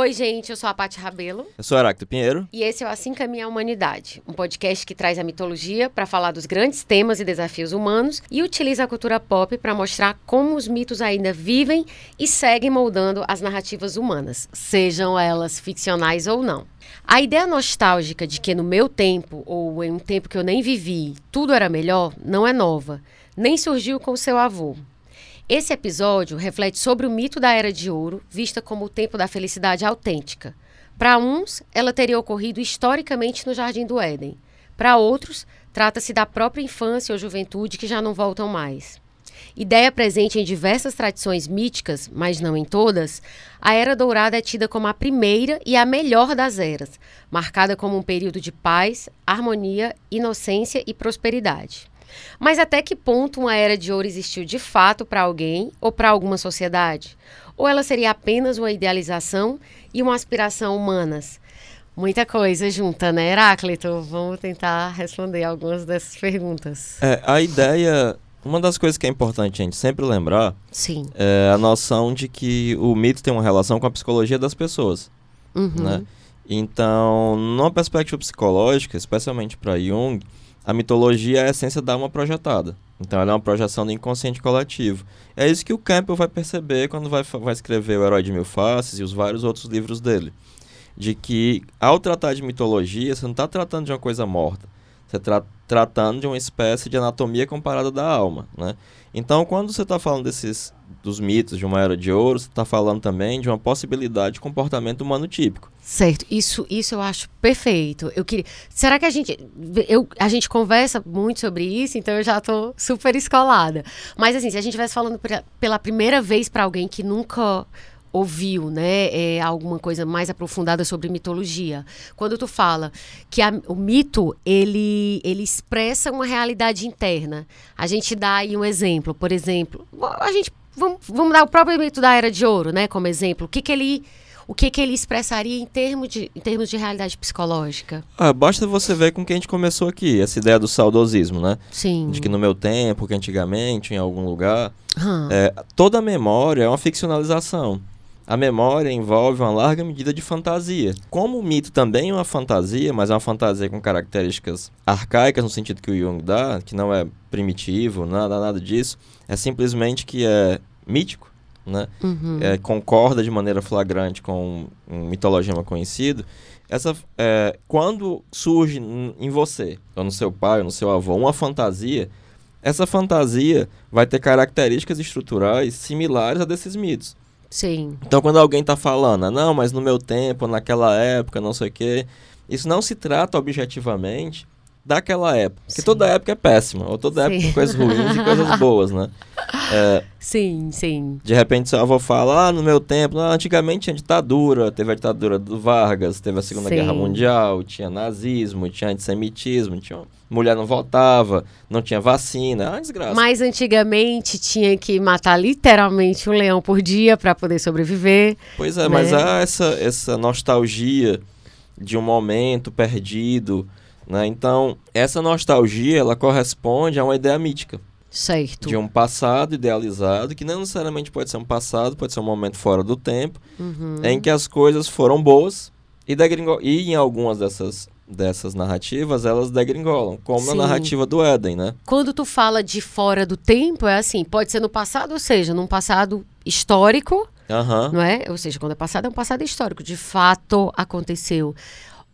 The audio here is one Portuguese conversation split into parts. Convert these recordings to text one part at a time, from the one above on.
Oi, gente, eu sou a Paty Rabelo. Eu sou Heráclito Pinheiro. E esse é o Assim Caminha a Humanidade, um podcast que traz a mitologia para falar dos grandes temas e desafios humanos e utiliza a cultura pop para mostrar como os mitos ainda vivem e seguem moldando as narrativas humanas, sejam elas ficcionais ou não. A ideia nostálgica de que no meu tempo, ou em um tempo que eu nem vivi, tudo era melhor, não é nova, nem surgiu com o seu avô. Esse episódio reflete sobre o mito da Era de Ouro, vista como o tempo da felicidade autêntica. Para uns, ela teria ocorrido historicamente no Jardim do Éden. Para outros, trata-se da própria infância ou juventude que já não voltam mais. Ideia presente em diversas tradições míticas, mas não em todas, a Era Dourada é tida como a primeira e a melhor das eras, marcada como um período de paz, harmonia, inocência e prosperidade. Mas até que ponto uma era de ouro existiu de fato para alguém ou para alguma sociedade? Ou ela seria apenas uma idealização e uma aspiração humanas? Muita coisa junta, né, Heráclito? Vamos tentar responder algumas dessas perguntas. É, a ideia. Uma das coisas que é importante a gente sempre lembrar Sim. é a noção de que o mito tem uma relação com a psicologia das pessoas. Uhum. Né? Então, numa perspectiva psicológica, especialmente para Jung, a mitologia é a essência da alma projetada. Então ela é uma projeção do inconsciente coletivo. É isso que o Campbell vai perceber quando vai, vai escrever O Herói de Mil Faces e os vários outros livros dele. De que, ao tratar de mitologia, você não está tratando de uma coisa morta. Você está tratando de uma espécie de anatomia comparada da alma. Né? Então, quando você está falando desses dos mitos de uma era de ouro, você está falando também de uma possibilidade de comportamento humano típico. Certo, isso, isso eu acho perfeito. Eu queria. Será que a gente. Eu, a gente conversa muito sobre isso, então eu já estou super escolada. Mas assim, se a gente estivesse falando pela primeira vez para alguém que nunca ouviu, né, é, alguma coisa mais aprofundada sobre mitologia. Quando tu fala que a, o mito ele ele expressa uma realidade interna. A gente dá aí um exemplo, por exemplo, a gente vamos, vamos dar o próprio mito da Era de Ouro, né, como exemplo. O que que ele o que, que ele expressaria em termos de, em termos de realidade psicológica? Ah, basta você ver com que a gente começou aqui, essa ideia do saudosismo, né? Sim. De que no meu tempo, que antigamente, em algum lugar, Hum. é, toda memória é uma ficcionalização. A memória envolve uma larga medida de fantasia. Como o mito também é uma fantasia, mas é uma fantasia com características arcaicas, no sentido que o Jung dá, que não é primitivo, nada, nada disso, é simplesmente que é mítico, né? Uhum. É, concorda de maneira flagrante com um mitologema conhecido. Essa, é, quando surge em você, ou no seu pai, ou no seu avô, uma fantasia, essa fantasia vai ter características estruturais similares a desses mitos. Sim. Então, quando alguém está falando, "Ah, não, mas no meu tempo, naquela época, não sei o quê, isso não se trata objetivamente daquela época. Porque Sim. toda época é péssima, ou toda época Sim. tem coisas ruins e coisas boas, né? É, Sim, sim. de repente seu avô fala, ah, no meu tempo, ah, antigamente tinha ditadura, teve a ditadura do Vargas, teve a Segunda Sim. Guerra Mundial, tinha nazismo, tinha antissemitismo, tinha... mulher não votava, não tinha vacina, uma desgraça. Mas antigamente tinha que matar literalmente um leão por dia para poder sobreviver. Pois é, mas né? há essa, essa nostalgia de um momento perdido, né? Então, essa nostalgia, ela corresponde a uma ideia mítica. Certo. De um passado idealizado, que não necessariamente pode ser um passado, pode ser um momento fora do tempo, Uhum. em que as coisas foram boas e, degringo- e em algumas dessas, dessas narrativas elas degringolam, como Sim. a narrativa do Éden, né? Quando tu fala de fora do tempo, é assim, pode ser no passado, ou seja, num passado histórico, Aham. não é? Ou seja, quando é passado, é um passado histórico, de fato aconteceu.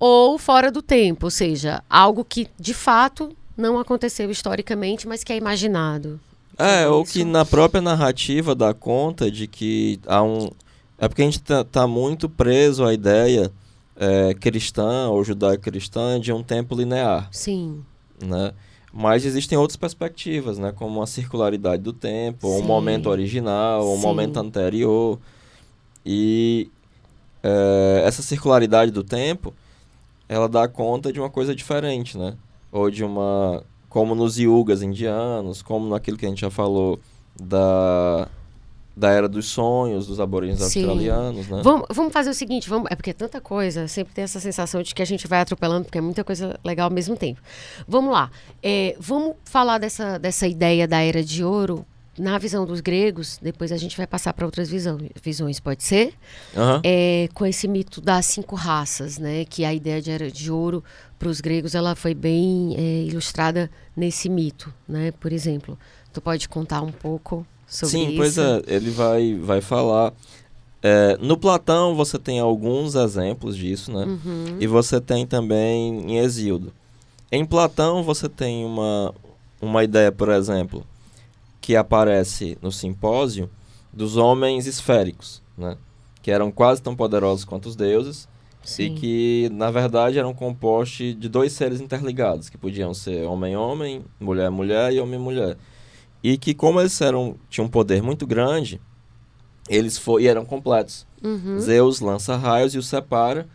Ou fora do tempo, ou seja, algo que de fato não aconteceu historicamente, mas que é imaginado. É, Sobre ou que na própria narrativa dá conta de que há um. É porque a gente tá, tá muito preso à ideia é, cristã ou judaico-cristã de um tempo linear, Sim. né? Mas existem outras perspectivas, né? Como a circularidade do tempo, ou um momento original, ou um momento anterior. E é, essa circularidade do tempo, ela dá conta de uma coisa diferente, né? Ou de uma... Como nos yugas indianos, como naquilo que a gente já falou da, da era dos sonhos, dos aborígenes australianos, né? Vamos, vamos fazer o seguinte, vamos, é porque é tanta coisa, sempre tem essa sensação de que a gente vai atropelando, porque é muita coisa legal ao mesmo tempo. Vamos lá, é, vamos falar dessa, dessa ideia da Era de Ouro na visão dos gregos, depois a gente vai passar para outras visão, visões, pode ser? Aham. É, com esse mito das cinco raças, né? Que a ideia de de ouro para os gregos, ela foi bem é, ilustrada nesse mito, né? Por exemplo, tu pode contar um pouco sobre Sim, isso? pois é, ele vai, vai falar. É, no Platão você tem alguns exemplos disso, né? Uhum. E você tem também em Hesíodo. Em Platão você tem uma, uma ideia, por exemplo, que aparece no simpósio dos homens esféricos, né? Que eram quase tão poderosos quanto os deuses e Sim. que, na verdade, eram compostos de dois seres interligados, que podiam ser homem-homem, mulher-mulher e homem-mulher. E que, como eles eram, tinham um poder muito grande, eles fo e eram completos. Uhum. Zeus lança raios e os separa,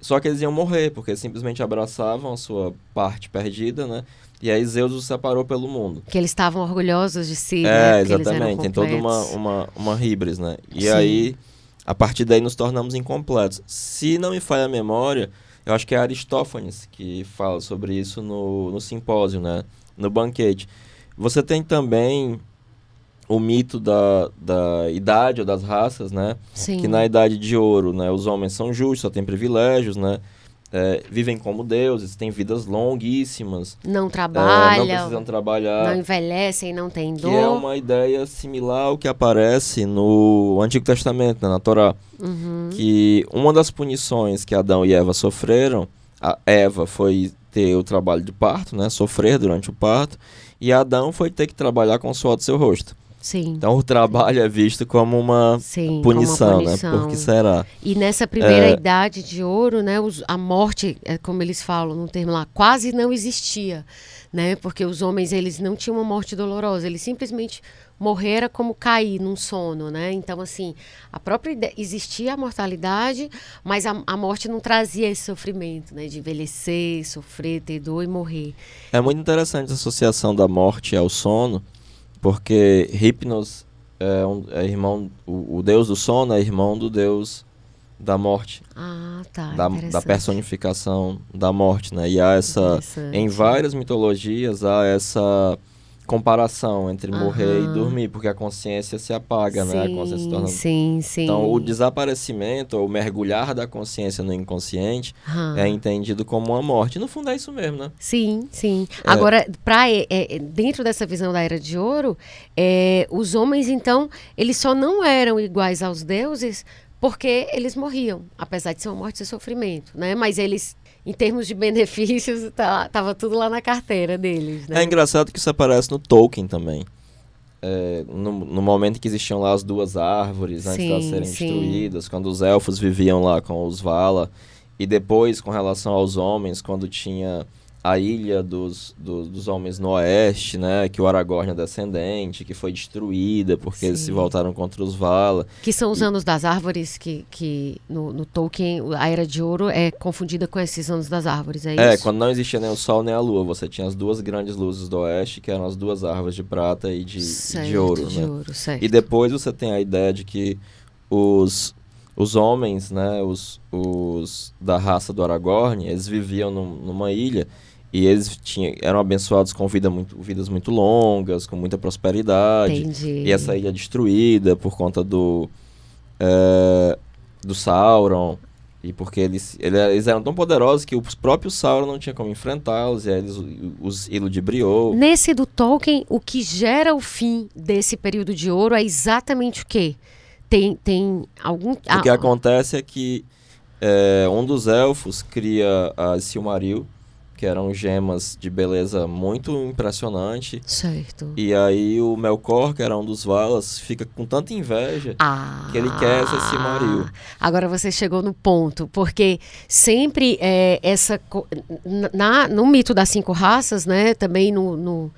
só que eles iam morrer, porque simplesmente abraçavam a sua parte perdida, né? E aí Zeus os separou pelo mundo. Que eles estavam orgulhosos de si, né? É, eram exatamente. Tem toda uma, uma, uma híbris, né? E Sim. aí, a partir daí, nos tornamos incompletos. Se não me falha a memória, eu acho que é Aristófanes que fala sobre isso no, no simpósio, né? No banquete. Você tem também o mito da, da idade ou das raças, né? Sim. Que na idade de ouro, né? Os homens são justos, só têm privilégios, né? É, vivem como deuses, têm vidas longuíssimas. Não é, não trabalham, precisam trabalhar. não envelhecem, não têm Que dor. é uma ideia similar ao que aparece no Antigo Testamento, né, na Torá. Uhum. Que uma das punições que Adão e Eva sofreram, a Eva foi ter o trabalho de parto, né, sofrer durante o parto, e Adão foi ter que trabalhar com o suor do seu rosto. Sim. Então o trabalho é visto como uma Sim, punição, como uma punição. né? Por que será? E nessa primeira É. idade de ouro, né, os- a morte, é como eles falam no termo lá, quase não existia, né? Porque os homens eles não tinham uma morte dolorosa, eles simplesmente morreram como cair num sono, né? Então assim, a própria existia a mortalidade, mas a, a morte não trazia esse sofrimento, né? De envelhecer, sofrer, ter dor e morrer. É muito interessante a associação da morte ao sono, porque Hipnos é, um, é irmão, o, o deus do sono é irmão do deus da morte, Ah, tá. da, da personificação da morte, né? E há essa, em várias mitologias há essa comparação entre morrer e dormir, porque a consciência se apaga, né? A consciência se torna... Sim, sim. Então, o desaparecimento, ou o mergulhar da consciência no inconsciente Aham. é entendido como uma morte. No fundo é isso mesmo, né? Sim, sim. É. Agora, pra, é, é, dentro dessa visão da Era de Ouro, é, os homens, então, eles só não eram iguais aos deuses porque eles morriam, apesar de ser uma morte e sofrimento, né? Mas eles, em termos de benefícios, tá, tava tudo lá na carteira deles, né? É engraçado que isso aparece no Tolkien também. É, no, no momento em que existiam lá as duas árvores, antes de elas Sim, serem sim. destruídas, quando os elfos viviam lá com os Vala, e depois com relação aos homens, quando tinha a ilha dos, dos, dos homens no oeste, né, que o Aragorn é descendente, que foi destruída porque eles se Sim. voltaram contra os Vala. Que são os anos das árvores que, que no, no Tolkien, a Era de Ouro é confundida com esses anos das árvores, é, É, isso? quando não existia nem o sol nem a lua, você tinha as duas grandes luzes do oeste, que eram as duas árvores de prata e de, e Certo, de ouro, de né? ouro, certo. E depois você tem a ideia de que os, os homens, né, os, os da raça do Aragorn, eles viviam num- numa ilha e eles tinham, eram abençoados com vida muito, vidas muito longas, com muita prosperidade. Entendi. E essa ilha destruída por conta do, é, do Sauron. E porque eles, ele- eles eram tão poderosos que o próprio Sauron não tinha como enfrentá-los, e aí eles os iludibriou. Nesse do Tolkien, o que gera o fim desse período de ouro é exatamente o quê? Tem, tem algum. O que ah, acontece é que é, um dos elfos cria a Silmaril, que eram gemas de beleza muito impressionante. Certo. E aí o Melkor, que era um dos Valas, fica com tanta inveja Ah, que ele quer essa Silmaril. Agora você chegou no ponto, porque sempre é, essa. Na, no mito das cinco raças, né? Também no, no,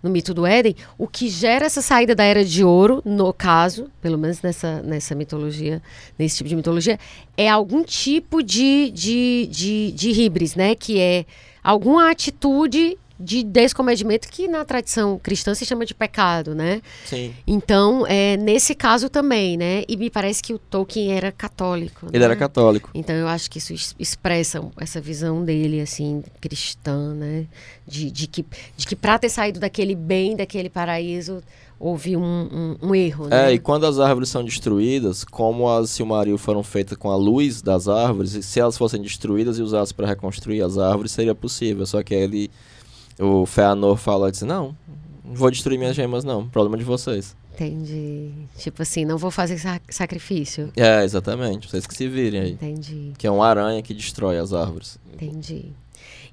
no mito do Éden, o que gera essa saída da Era de Ouro, no caso, pelo menos nessa, nessa mitologia, nesse tipo de mitologia, é algum tipo de, de, de, de híbris, né? Que é alguma atitude de descomedimento que na tradição cristã se chama de pecado, né? Sim. Então, é, nesse caso também, né? E me parece que o Tolkien era católico. Ele né? era católico. Então, eu acho que isso es- expressa essa visão dele, assim, cristã, né? De, de que, de que para ter saído daquele bem, daquele paraíso, houve um, um, um erro, né? É, e quando as árvores são destruídas, como as Silmaril foram feitas com a luz das árvores, e se elas fossem destruídas e usadas para reconstruir as árvores, seria possível. Só que ele, o Feanor fala assim, não, não vou destruir minhas gemas não, problema de vocês. Entendi. Tipo assim, não vou fazer sac sacrifício. É, exatamente, vocês que se virem aí. Entendi. Que é uma aranha que destrói as árvores. Entendi.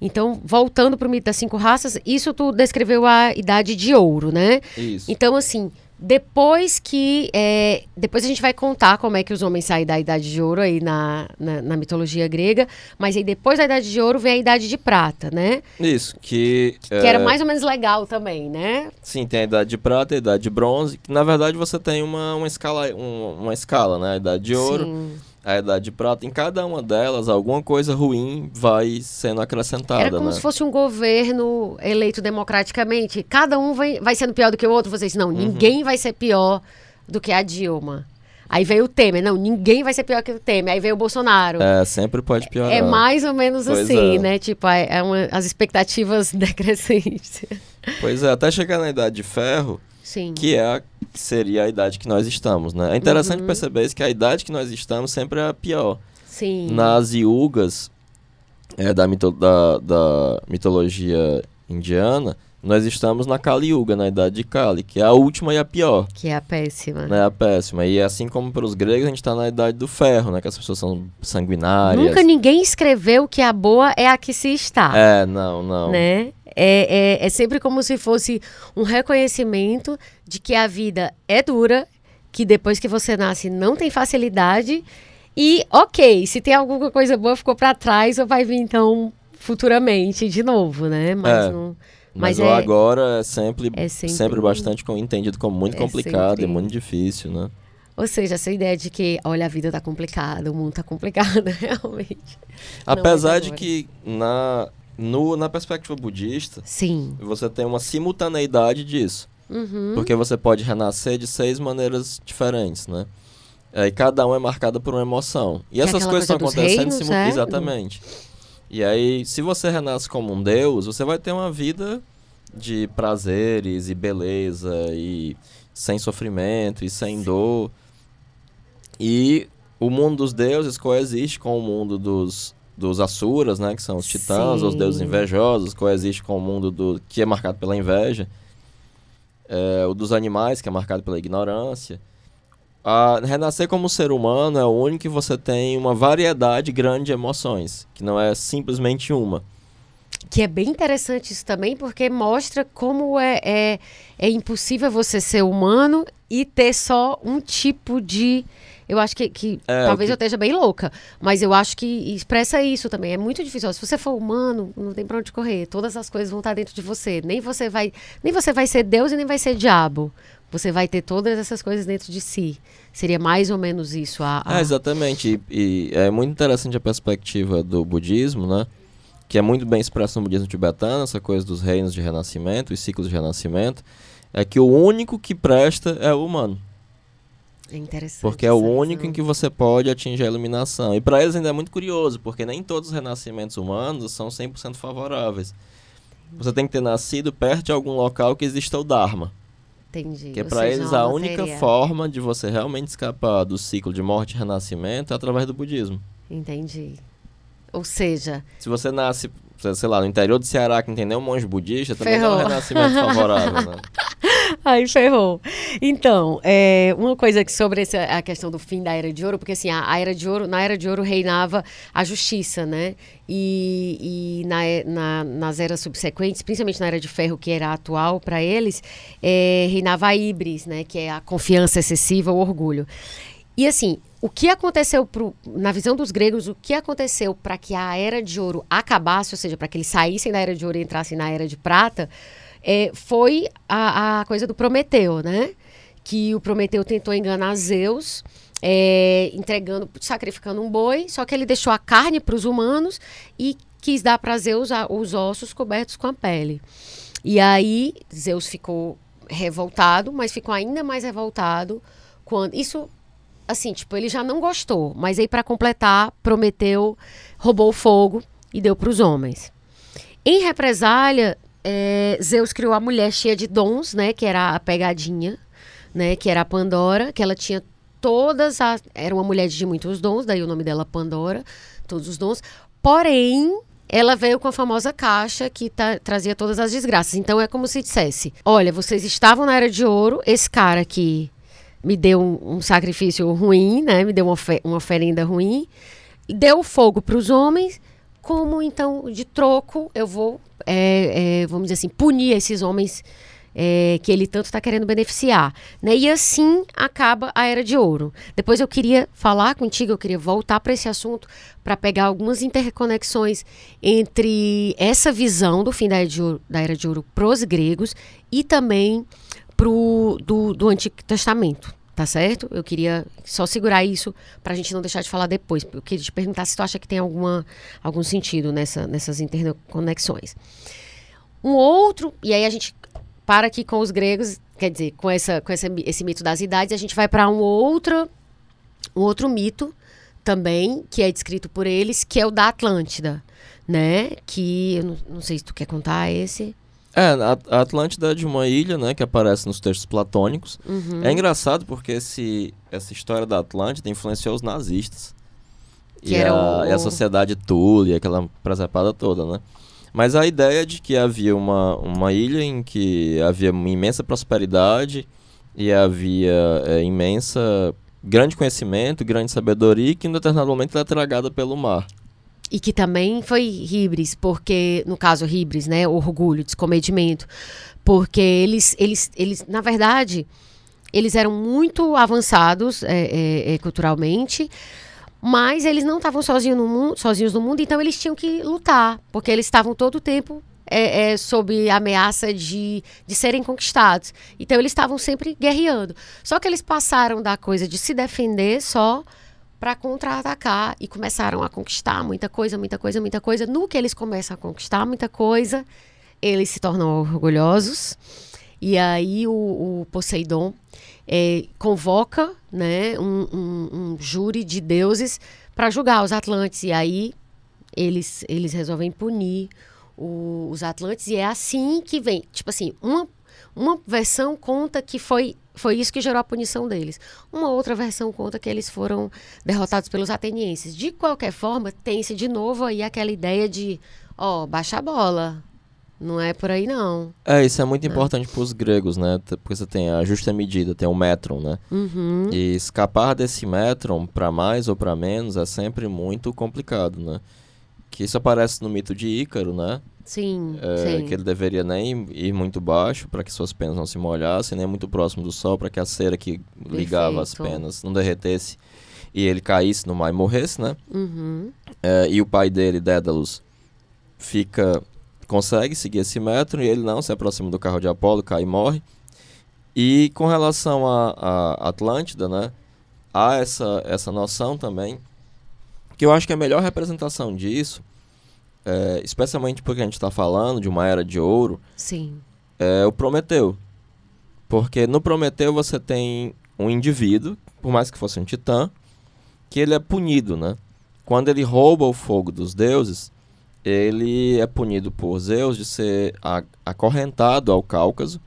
Então, voltando para o mito das cinco raças, isso tu descreveu a idade de ouro, né? Isso. Então, assim, depois que. É, depois a gente vai contar como é que os homens saem da idade de ouro aí na, na, na, mitologia grega. Mas aí depois da idade de ouro vem a idade de prata, né? Isso, que. Que é... era mais ou menos legal também, né? Sim, tem a idade de prata e a idade de bronze. Que, na verdade, você tem uma, uma, escala, uma, uma escala, né? A idade de ouro. Sim a Idade de Prata, em cada uma delas, alguma coisa ruim vai sendo acrescentada. Era como né? se fosse um governo eleito democraticamente. Cada um vai, vai sendo pior do que o outro. Vocês, não, uhum. ninguém vai ser pior do que a Dilma. Aí veio o Temer, não, ninguém vai ser pior que o Temer. Aí veio o Bolsonaro. É, sempre pode piorar. É mais ou menos pois assim, é. né? Tipo, é, é uma, as expectativas decrescentes. Pois é, até chegar na Idade de Ferro, Sim. que é a, seria a idade que nós estamos, né? É interessante uhum. perceber isso, que a idade que nós estamos sempre é a pior. Sim. Nas yugas é, da, mito, da, da mitologia indiana, nós estamos na Kali Yuga, na idade de Kali, que é a última e a pior. Que é a péssima. Né, a péssima. E assim como para os gregos, a gente está na idade do ferro, né? Que as pessoas são sanguinárias. Nunca ninguém escreveu que a boa é a que se está. É, não, não. Né? É, é, é sempre como se fosse um reconhecimento de que a vida é dura, que depois que você nasce não tem facilidade. E, ok, se tem alguma coisa boa ficou para trás, ou vai vir então futuramente de novo, né? Mas é. não. Mas, mas é, agora é sempre, é sempre, sempre bastante entendido como muito é complicado sempre... e muito difícil, né? Ou seja, essa ideia de que, olha, a vida tá complicada, o mundo tá complicado, realmente. Apesar de que na, no, na perspectiva budista, Sim. você tem uma simultaneidade disso. Uhum. Porque você pode renascer de seis maneiras diferentes, né? É, e cada uma é marcada por uma emoção. E que é essas coisas estão acontecendo simultaneamente. É? Exatamente. E aí, se você renasce como um deus, você vai ter uma vida de prazeres e beleza e sem sofrimento e sem dor. E o mundo dos deuses coexiste com o mundo dos dos Asuras, né, que são os titãs, Sim. os deuses invejosos, coexiste com o mundo do que é marcado pela inveja, é, o dos animais, que é marcado pela ignorância. A renascer como ser humano é o único que você tem uma variedade grande de emoções, que não é simplesmente uma. Que é bem interessante isso também, porque mostra como é, é, é impossível você ser humano e ter só um tipo de eu acho que, que é, talvez que... eu esteja bem louca, mas eu acho que expressa isso também. É muito difícil. Se você for humano, não tem pra onde correr. Todas as coisas vão estar dentro de você. Nem você vai, nem você vai ser Deus e nem vai ser diabo. Você vai ter todas essas coisas dentro de si. Seria mais ou menos isso. A, a... É, exatamente. E, e é muito interessante a perspectiva do budismo, né? Que é muito bem expresso no budismo tibetano, essa coisa dos reinos de renascimento, os ciclos de renascimento. É que o único que presta é o humano. É interessante. Porque é o único em que você pode atingir a iluminação. E para eles ainda é muito curioso, porque nem todos os renascimentos humanos são 100% favoráveis. Você tem que ter nascido perto de algum local que exista o Dharma. Entendi. Que para eles a única forma de você realmente escapar do ciclo de morte e renascimento é através do budismo. Entendi. Ou seja... Se você nasce, sei lá, no interior do Ceará que tem nenhum monge budista, também Ferrou. é um renascimento favorável, né? Aí ferrou. Então, é, uma coisa que sobre essa, a questão do fim da Era de Ouro, porque assim, a, a Era de Ouro, na Era de Ouro reinava a justiça, né? E, e na, na, nas eras subsequentes, principalmente na Era de Ferro, que era atual para eles, é, reinava a Ibris, né? Que é a confiança excessiva, o orgulho. E assim, o que aconteceu pro, na visão dos gregos, o que aconteceu para que a Era de Ouro acabasse, ou seja, para que eles saíssem da Era de Ouro e entrassem na Era de Prata, é, foi a, a, coisa do Prometeu, né? Que o Prometeu tentou enganar Zeus, é, entregando, sacrificando um boi, só que ele deixou a carne para os humanos e quis dar para Zeus a, os ossos cobertos com a pele. E aí Zeus ficou revoltado, mas ficou ainda mais revoltado quando isso assim, tipo, ele já não gostou, mas aí para completar, Prometeu roubou o fogo e deu para os homens. Em represália, é, Zeus criou a mulher cheia de dons, né? Que era a pegadinha, né? Que era a Pandora, que ela tinha todas as. Era uma mulher de muitos dons, daí o nome dela Pandora, todos os dons. Porém, ela veio com a famosa caixa que tá, trazia todas as desgraças. Então é como se dissesse: olha, vocês estavam na era de ouro, esse cara aqui me deu um, um sacrifício ruim, né? Me deu uma, ofer uma oferenda ruim, deu fogo para os homens. Como então, de troco, eu vou, é, é, vamos dizer assim, punir esses homens é, que ele tanto está querendo beneficiar. Né? E assim acaba a Era de Ouro. Depois eu queria falar contigo, eu queria voltar para esse assunto para pegar algumas interconexões entre essa visão do fim da Era de Ouro, da era de ouro para os gregos e também pro, do, do Antigo Testamento. Tá certo? Eu queria só segurar isso para a gente não deixar de falar depois. Eu queria te perguntar se tu acha que tem alguma, algum sentido nessa, nessas interconexões. Um outro, e aí a gente para aqui com os gregos, quer dizer, com, essa, com essa, esse mito das idades, a gente vai para um outro, um outro mito também, que é descrito por eles, que é o da Atlântida, né? Que, eu não, não sei se tu quer contar esse... É, a Atlântida é de uma ilha, né, que aparece nos textos platônicos. Uhum. É engraçado porque esse, essa história da Atlântida influenciou os nazistas. Que e, a, o... e a sociedade Thule, aquela presepada toda, né? Mas a ideia de que havia uma, uma ilha em que havia uma imensa prosperidade e havia é, imensa grande conhecimento, grande sabedoria, que em determinado momento era tragada pelo mar. E que também foi Ribres, porque, no caso Ribres, né, orgulho, descomedimento, porque eles, eles, eles na verdade, eles eram muito avançados é, é, é culturalmente, mas eles não estavam sozinhos no mundo, sozinhos no mundo, então eles tinham que lutar, porque eles estavam todo o tempo é, é, sob ameaça de, de serem conquistados. Então eles estavam sempre guerreando. Só que eles passaram da coisa de se defender só para contra-atacar e começaram a conquistar muita coisa, muita coisa, muita coisa. No que eles começam a conquistar muita coisa, eles se tornam orgulhosos. E aí o, o Poseidon é, convoca né, um, um, um, júri de deuses para julgar os Atlantes. E aí eles, eles resolvem punir o, os Atlantes. E é assim que vem. Tipo assim, uma, uma versão conta que foi, foi isso que gerou a punição deles. Uma outra versão conta que eles foram derrotados pelos atenienses. De qualquer forma, tem-se de novo aí aquela ideia de, ó, baixa a bola, não é por aí, não. É, isso é muito é. importante para os gregos, né? Porque você tem a justa medida, tem o metron, né? Uhum. E escapar desse metron para mais ou para menos é sempre muito complicado, né? Que isso aparece no mito de Ícaro, né? Sim, é, sim. Que ele deveria nem ir muito baixo para que suas penas não se molhassem, nem muito próximo do sol para que a cera que ligava Perfeito. as penas não derretesse e ele caísse no mar e morresse, né? Uhum. É, e o pai dele, Dédalus, fica consegue seguir esse metro e ele não se aproxima do carro de Apolo, cai e morre. E com relação a, a Atlântida, né, há essa, essa noção também, que eu acho que a melhor representação disso, é, especialmente porque a gente está falando de uma era de ouro, Sim. é o Prometeu. Porque no Prometeu você tem um indivíduo, por mais que fosse um titã, que ele é punido, né? Quando ele rouba o fogo dos deuses, ele é punido por Zeus de ser acorrentado ao Cáucaso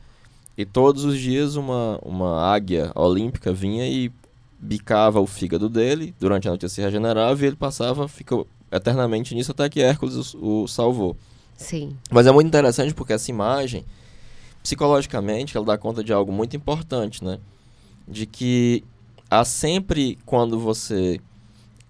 e todos os dias uma, uma águia olímpica vinha e bicava o fígado dele, durante a noite se regenerava e ele passava, ficou eternamente nisso até que Hércules o, o salvou. Sim. Mas é muito interessante porque essa imagem, psicologicamente, ela dá conta de algo muito importante, né? De que há sempre, quando você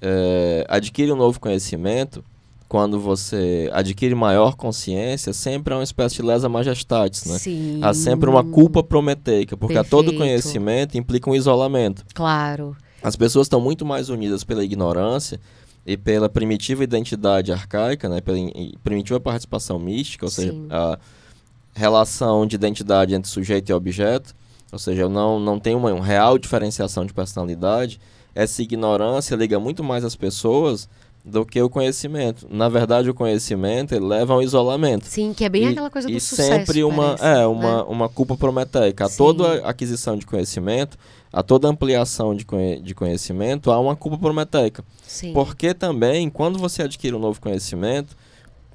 é, adquire um novo conhecimento, quando você adquire maior consciência, sempre há uma espécie de lesa majestatis, né? Sim. Há sempre uma culpa prometeica, porque a todo conhecimento implica um isolamento. Claro. As pessoas estão muito mais unidas pela ignorância e pela primitiva identidade arcaica, né? Pela primitiva participação mística, ou Sim. seja, a relação de identidade entre sujeito e objeto, ou seja, eu não, não tenho uma, uma real diferenciação de personalidade. Essa ignorância liga muito mais as pessoas do que o conhecimento. Na verdade, o conhecimento ele leva ao isolamento. Sim, que é bem e, aquela coisa do e sucesso. E sempre uma, parece, é, uma, né? uma culpa prometeica. Sim. toda aquisição de conhecimento, a toda ampliação de, de conhecimento, há uma culpa prometeica. Sim. Porque também, quando você adquire um novo conhecimento,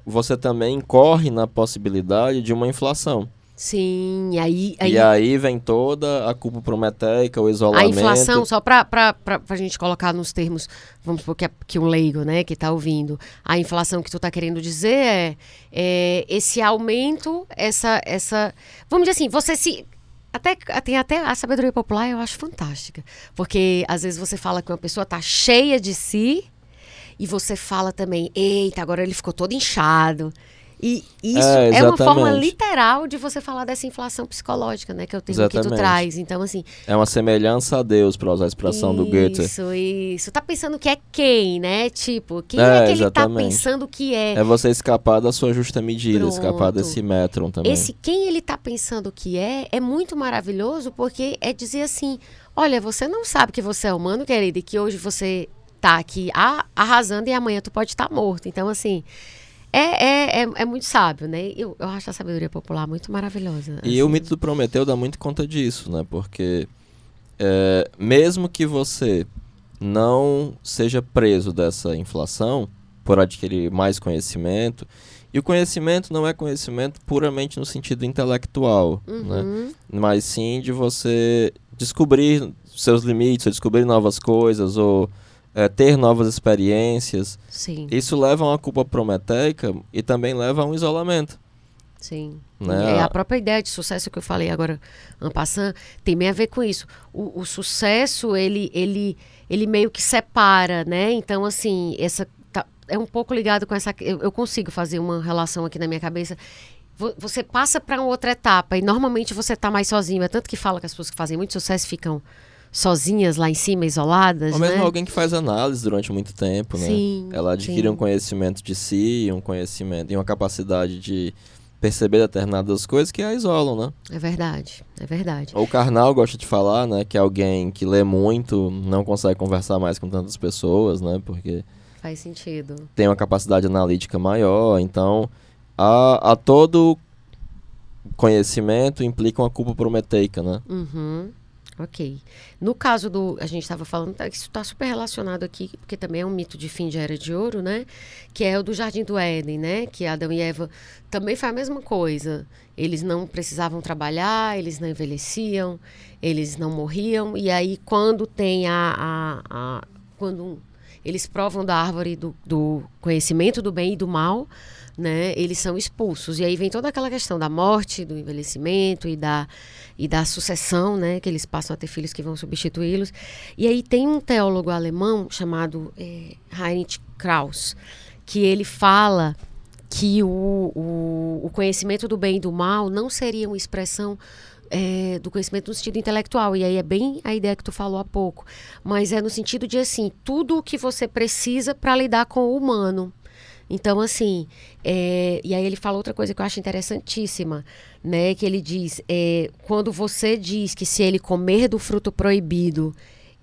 você também corre na possibilidade de uma inflação. Sim, aí, aí... E aí vem toda a culpa prometeica, o isolamento. A inflação, só para a gente colocar nos termos, vamos supor que, é, que um leigo, né, que está ouvindo, a inflação que tu está querendo dizer é, é, esse aumento, essa, essa... Vamos dizer assim, você se... Até, tem até a sabedoria popular, eu acho fantástica. Porque às vezes você fala que uma pessoa está cheia de si e você fala também, eita, agora ele ficou todo inchado. E isso é, é, uma forma literal de você falar dessa inflação psicológica, né? Que eu tenho que tu traz. Então, assim. É uma semelhança a Deus, para usar a expressão isso, do Goethe. Isso, isso. Tá pensando que é quem, né? Tipo, quem é, é que ele tá pensando que é? É você escapar da sua justa medida, Pronto. escapar desse metro também. Esse quem ele tá pensando que é, é muito maravilhoso, porque é dizer assim: olha, você não sabe que você é humano, querido, e que hoje você tá aqui arrasando e amanhã tu pode estar tá morto. Então, assim. É, é, é, é, muito sábio, né? Eu, eu acho a sabedoria popular muito maravilhosa. E assim. o mito do Prometeu dá muito conta disso, né? Porque é, mesmo que você não seja preso dessa inflação por adquirir mais conhecimento, e o conhecimento não é conhecimento puramente no sentido intelectual, né? uhum. né? Mas sim de você descobrir seus limites, descobrir novas coisas, ou é, ter novas experiências. Sim. Isso leva a uma culpa prometeica e também leva a um isolamento. Sim. Né? É a própria ideia de sucesso que eu falei agora, Ampassan, tem meio a ver com isso. O, o, sucesso, ele, ele, ele meio que separa, né? Então, assim, essa tá, é um pouco ligado com essa. Eu, eu consigo fazer uma relação aqui na minha cabeça você passa para outra etapa e normalmente você está mais sozinho. É tanto que fala que as pessoas que fazem muito sucesso ficam sozinhas lá em cima, isoladas. Ou mesmo né? alguém que faz análise durante muito tempo, né? Sim, Ela adquire sim. um conhecimento de si, um conhecimento e uma capacidade de perceber determinadas coisas que a isolam, né? É verdade, é verdade. O Karnal gosta de falar, né, que alguém que lê muito não consegue conversar mais com tantas pessoas, né? Porque faz sentido. Tem uma capacidade analítica maior, então a, a todo conhecimento implica uma culpa prometeica, né? Uhum. Ok. No caso do. A gente estava falando, tá, isso está super relacionado aqui, porque também é um mito de fim de era de ouro, né? Que é o do Jardim do Éden, né? Que Adão e Eva também foi a mesma coisa. Eles não precisavam trabalhar, eles não envelheciam, eles não morriam. E aí, quando tem a. a, a quando eles provam da árvore do, do conhecimento do bem e do mal né, eles são expulsos. E aí vem toda aquela questão da morte, do envelhecimento e da, e da sucessão, né, que eles passam a ter filhos que vão substituí-los. E aí tem um teólogo alemão chamado é, Heinrich Kraus, que ele fala que o, o, o conhecimento do bem e do mal não seria uma expressão é, do conhecimento no sentido intelectual. E aí é bem a ideia que tu falou há pouco. Mas é no sentido de, assim, tudo o que você precisa para lidar com o humano. Então, assim, é, e aí ele fala outra coisa que eu acho interessantíssima, né? Que ele diz, é, quando você diz que se ele comer do fruto proibido,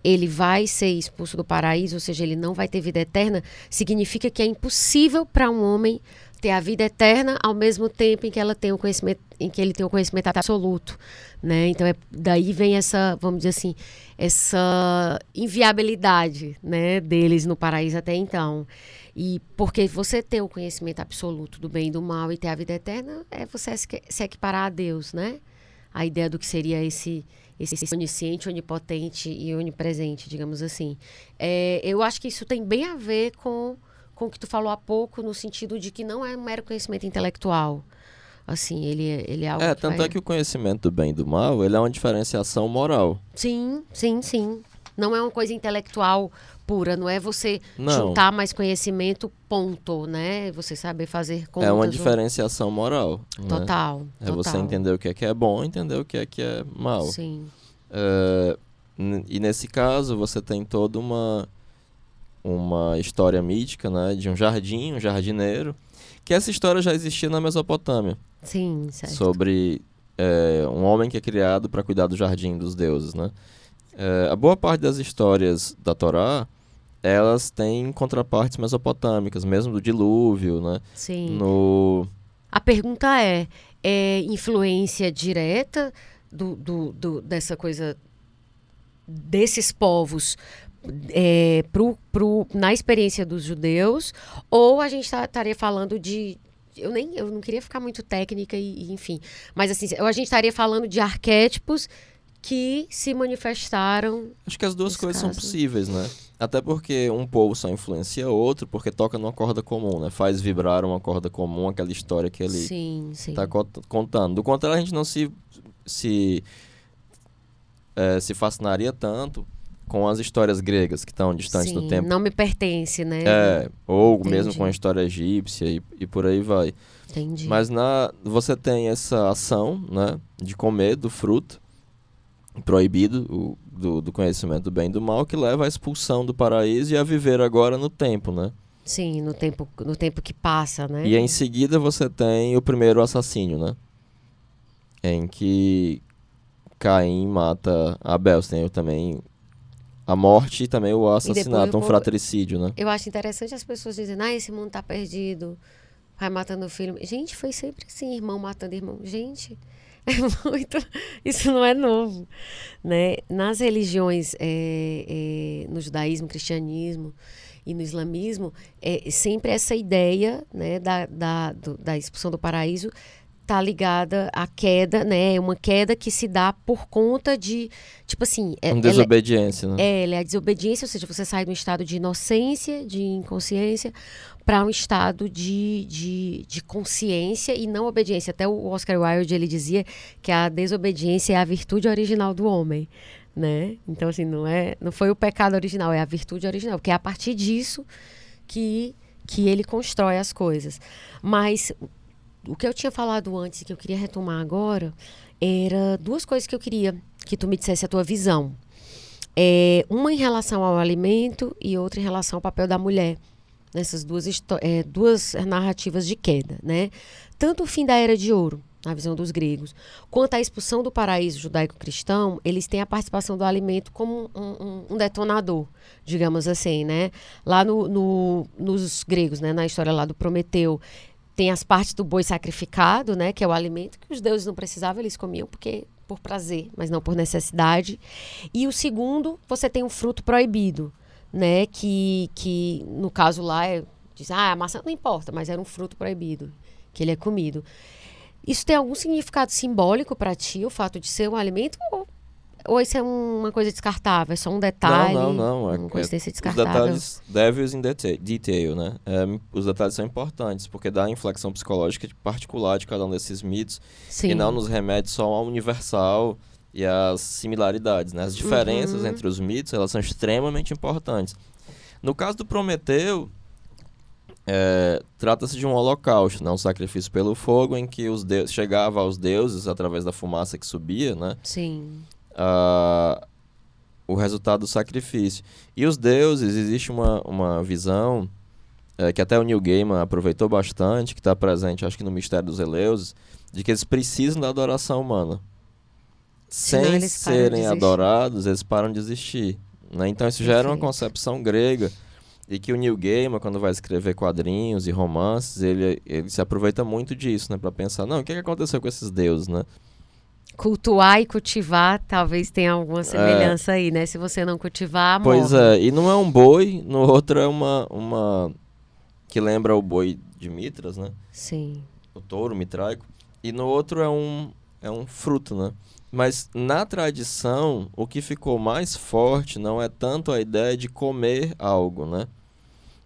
ele vai ser expulso do paraíso, ou seja, ele não vai ter vida eterna, significa que é impossível para um homem ter a vida eterna ao mesmo tempo em que ela tem o conhecimento, em que ele tem o conhecimento absoluto, né? Então é, daí vem essa, vamos dizer assim, essa inviabilidade, né, deles no paraíso até então. E porque você ter o conhecimento absoluto do bem e do mal e ter a vida eterna é você se equiparar a Deus, né? A ideia do que seria esse esse onisciente, onipotente e onipresente, digamos assim. É, eu acho que isso tem bem a ver com, com o que tu falou há pouco, no sentido de que não é um mero conhecimento intelectual. Assim, ele, é, ele é algo. É, tanto vai... é que o conhecimento do bem e do mal ele é uma diferenciação moral. Sim, sim, sim. Não é uma coisa intelectual pura, não é você não. juntar mais conhecimento, ponto, né? Você saber fazer contas. É uma diferenciação moral. Total. Né? É total. você entender o que é que é bom, entender o que é que é mal. Sim. É, e nesse caso você tem toda uma uma história mítica, né, de um jardim, um jardineiro, que essa história já existia na Mesopotâmia. Sim, certo. Sobre é, um homem que é criado para cuidar do jardim dos deuses, né? É, a boa parte das histórias da Torá elas têm contrapartes mesopotâmicas, mesmo do dilúvio, né? Sim. No... A pergunta é, é influência direta do, do, do dessa coisa desses povos é, pro, pro, na experiência dos judeus, ou a gente tá, estaria falando de eu nem eu não queria ficar muito técnica e, e enfim, mas assim, a gente estaria falando de arquétipos que se manifestaram. Acho que as duas coisas caso. são possíveis, né? Até porque um povo só influencia outro porque toca numa corda comum, né? Faz vibrar uma corda comum, aquela história que ele sim, sim. tá contando. Do contrário, a gente não se se é, se fascinaria tanto com as histórias gregas que estão distantes sim, do tempo. Não me pertence, né? É, ou Entendi. mesmo com a história egípcia e, e por aí vai. Entendi. Mas na, você tem essa ação, né, de comer do fruto proibido o, do, do conhecimento do bem e do mal que leva à expulsão do paraíso e a viver agora no tempo, né? Sim, no tempo, no tempo que passa, né? E em seguida você tem o primeiro assassínio, né? Em que Caim mata Abel. Você tem também a morte e também o assassinato, um fratricídio, né? Eu acho interessante as pessoas dizendo, ah, esse mundo tá perdido, vai matando o filho. Gente, foi sempre assim, irmão matando irmão. Gente, é muito. Isso não é novo. Né? Nas religiões, é, é, no judaísmo, cristianismo e no islamismo, é sempre essa ideia né, da, da, do, da expulsão do paraíso está ligada à queda, né? É uma queda que se dá por conta de, tipo assim... É, uma desobediência, ela, né? É, ela é a desobediência, ou seja, você sai de um estado de inocência, de inconsciência, para um estado de, de, de consciência e não obediência. Até o Oscar Wilde ele dizia que a desobediência é a virtude original do homem, né? Então assim não é, não foi o pecado original, é a virtude original, porque é a partir disso que que ele constrói as coisas. Mas o que eu tinha falado antes que eu queria retomar agora era duas coisas que eu queria que tu me dissesse a tua visão. É, uma em relação ao alimento e outra em relação ao papel da mulher nessas duas, é, duas narrativas de queda, né? Tanto o fim da Era de Ouro, na visão dos gregos, quanto a expulsão do paraíso judaico-cristão, eles têm a participação do alimento como um, um, um detonador, digamos assim, né? Lá no, no, nos gregos, né? Na história lá do Prometeu, tem as partes do boi sacrificado, né? Que é o alimento que os deuses não precisavam, eles comiam porque por prazer, mas não por necessidade. E o segundo, você tem um fruto proibido, né? Que, que no caso lá, é, diz, ah, a maçã não importa, mas era um fruto proibido, que ele é comido. Isso tem algum significado simbólico para ti, o fato de ser um alimento? Ou, ou isso é uma coisa descartável? É só um detalhe? Não, não, não. É, uma coincidência descartável? Os detalhes, devils in detail, né? É, os detalhes são importantes, porque dá a inflexão psicológica particular de cada um desses mitos. Sim. E não nos remete só ao universal e as similaridades, né? As diferenças uhum. entre os mitos, elas são extremamente importantes. No caso do Prometeu, é, trata-se de um holocausto, né? um sacrifício pelo fogo, em que os chegava aos deuses através da fumaça que subia, né? Sim. Uh, o resultado do sacrifício. E os deuses, existe uma, uma visão é, que até o Neil Gaiman aproveitou bastante, que está presente, acho que no Mistério dos Eleuses, de que eles precisam da adoração humana sem serem adorados, eles param de existir. Né? Então isso já era uma concepção grega e que o Neil Gaiman, quando vai escrever quadrinhos e romances, ele, ele se aproveita muito disso, né? Para pensar, não, o que, que aconteceu com esses deuses, né? Cultuar e cultivar talvez tenha alguma é. semelhança é. aí, né? Se você não cultivar, Pois é, e não é um boi, no outro é uma, uma... que lembra o boi de Mitras, né? Sim. O touro mitraico. E no outro é um, é um fruto, né? Mas na tradição, o que ficou mais forte não é tanto a ideia de comer algo, né?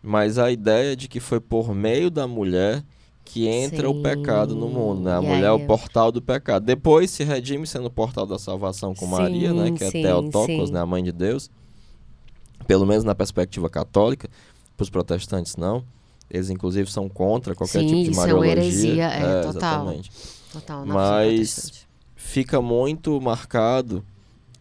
Mas a ideia de que foi por meio da mulher que entra Sim. o pecado no mundo, né? A mulher é o portal do pecado. Depois se redime sendo o portal da salvação com sim, Maria, né? Que é sim, Theotokos, né? A mãe de Deus. Pelo menos na perspectiva católica. Para os protestantes, não. Eles, inclusive, são contra qualquer tipo de mariologia. Sim, heresia, é, é, total. Exatamente. Total, Mas fica muito marcado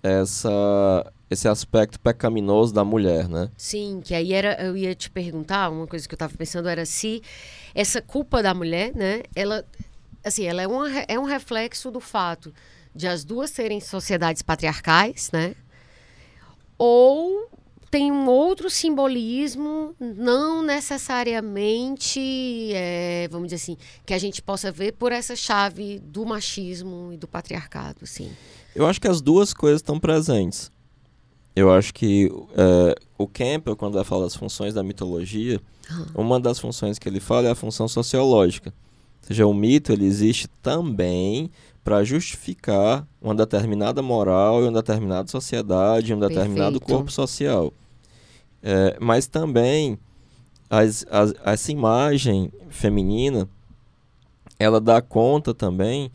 essa esse aspecto pecaminoso da mulher, né? Sim, que aí era eu ia te perguntar, uma coisa que eu estava pensando era se essa culpa da mulher, né, ela assim, ela é, uma, é um reflexo do fato de as duas serem sociedades patriarcais, né? Ou tem um outro simbolismo, não necessariamente, é, vamos dizer assim, que a gente possa ver por essa chave do machismo e do patriarcado, assim. Eu acho que as duas coisas estão presentes. Eu acho que é, o Campbell, quando vai falar das funções da mitologia, ah. uma das funções que ele fala é a função sociológica. Ou seja, o mito ele existe também para justificar uma determinada moral e uma determinada sociedade, um determinado Perfeito. corpo social. É, mas também as, as, essa imagem feminina ela dá conta também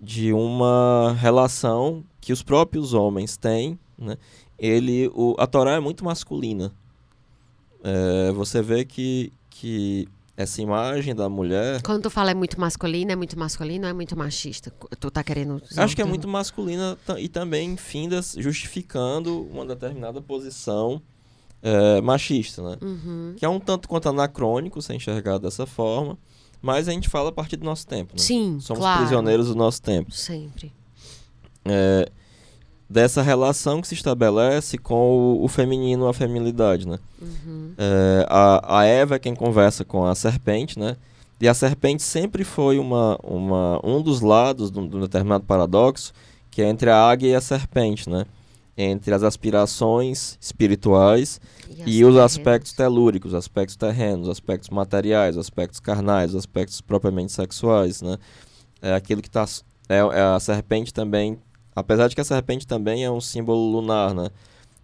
de uma relação que os próprios homens têm. Né? Ele, o, a Torá é muito masculina. É, você vê que, que essa imagem da mulher. Quando tu fala é muito masculino, é muito masculino ou é muito machista? Tu tá querendo. Acho que é muito masculina e também findas justificando uma determinada posição é, machista, né? Uhum. Que é um tanto quanto anacrônico ser enxergado dessa forma, mas a gente fala a partir do nosso tempo, né? Sim, Somos claro. prisioneiros do nosso tempo. Sempre. É, dessa relação que se estabelece com o, o feminino, a feminilidade, né? Uhum. É, a, a Eva é quem conversa com a serpente, né? E a serpente sempre foi uma, uma, um dos lados de um de um determinado paradoxo, que é entre a águia e a serpente, né? Entre as aspirações espirituais e os terrenos. aspectos telúricos, os aspectos terrenos, os aspectos materiais, os aspectos carnais, os aspectos propriamente sexuais, né? É aquilo que está... É, é a serpente também... Apesar de que a serpente também é um símbolo lunar, né?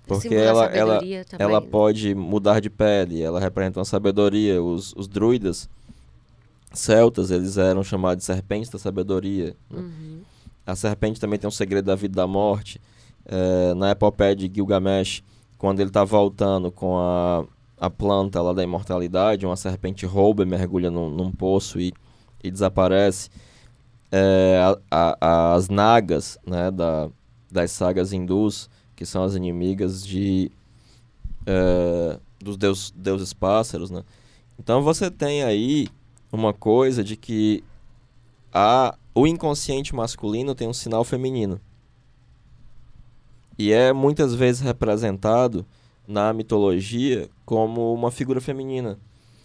Porque Símbolo da ela, ela, também, ela né? pode mudar de pele, ela representa uma sabedoria. Os, os druidas celtas, eles eram chamados de serpentes da sabedoria. né? Uhum. A serpente também tem um segredo da vida e da morte. É, na epopeia de Gilgamesh, quando ele está voltando com a, a planta lá da imortalidade, uma serpente rouba e mergulha num, num poço e, e desaparece. É, a- a- as nagas né, da, das sagas hindus, que são as inimigas de, é, dos deus, deuses pássaros. Né? Então você tem aí uma coisa de que a, o inconsciente masculino tem um sinal feminino. E é muitas vezes representado na mitologia como uma figura feminina.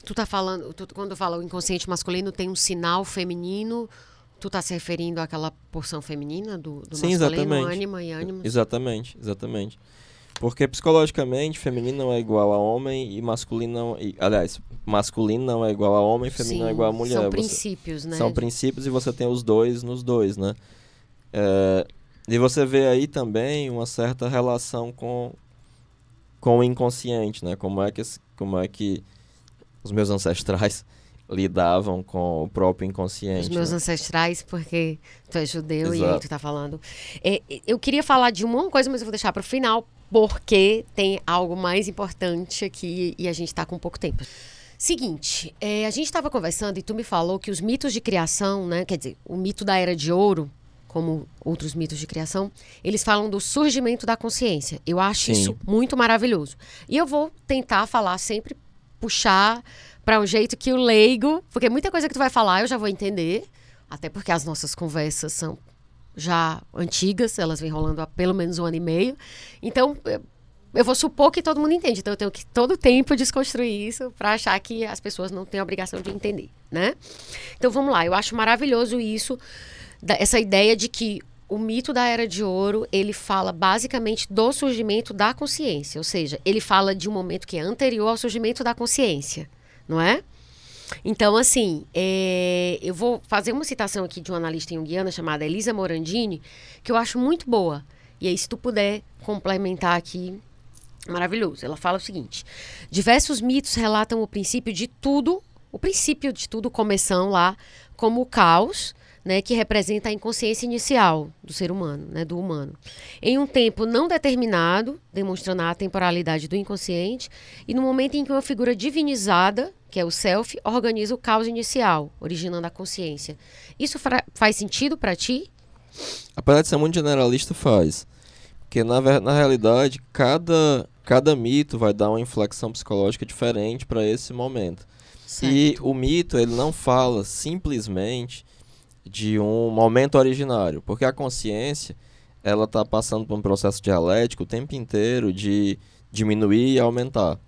Tu tá falando, tu- quando fala o inconsciente masculino tem um sinal feminino, tu tá se referindo àquela porção feminina do, do Sim, masculino, exatamente. ânima e ânimo? Exatamente, exatamente. Porque psicologicamente, feminino não é igual a homem e masculino não. E, aliás, masculino não é igual a homem, feminino não é igual a mulher. São Você- princípios, né? São princípios e você tem os dois nos dois, né? É, e você vê aí também uma certa relação com, com o inconsciente, né? Como é que, como é que os meus ancestrais lidavam com o próprio inconsciente. Os meus né? ancestrais, porque tu é judeu e aí Exato. tu tá falando. É, eu queria falar de uma coisa, mas eu vou deixar para o final, porque tem algo mais importante aqui e a gente tá com pouco tempo. Seguinte, é, a gente estava conversando e tu me falou que os mitos de criação, né? Quer dizer, o mito da era de ouro, como outros mitos de criação, eles falam do surgimento da consciência. Eu acho Sim. isso muito maravilhoso. E eu vou tentar falar sempre, puxar para um jeito que o leigo, porque muita coisa que tu vai falar eu já vou entender, até porque as nossas conversas são já antigas, elas vêm rolando há pelo menos um ano e meio. Então, eu- eu vou supor que todo mundo entende. Então, eu tenho que todo tempo desconstruir isso para achar que as pessoas não têm a obrigação de entender, né? Então, vamos lá. Eu acho maravilhoso isso, essa ideia de que o mito da Era de Ouro, ele fala basicamente do surgimento da consciência. Ou seja, ele fala de um momento que é anterior ao surgimento da consciência, não é? Então, assim, é, eu vou fazer uma citação aqui de uma analista junguiana chamada Elisa Morandini, que eu acho muito boa. E aí, se tu puder complementar aqui, maravilhoso. Ela fala o seguinte: diversos mitos relatam o princípio de tudo, o princípio de tudo começam lá, como o caos, né, que representa a inconsciência inicial do ser humano, né, do humano. Em um tempo não determinado, demonstrando a temporalidade do inconsciente, e no momento em que uma figura divinizada, que é o self, organiza o caos inicial, originando a consciência. Isso faz sentido para ti? Apesar de ser muito generalista, faz. Porque, na, na realidade, cada, cada mito vai dar uma inflexão psicológica diferente para esse momento. E o mito, ele não fala simplesmente de um momento originário, porque a consciência, ela está passando por um processo dialético o tempo inteiro de diminuir e aumentar.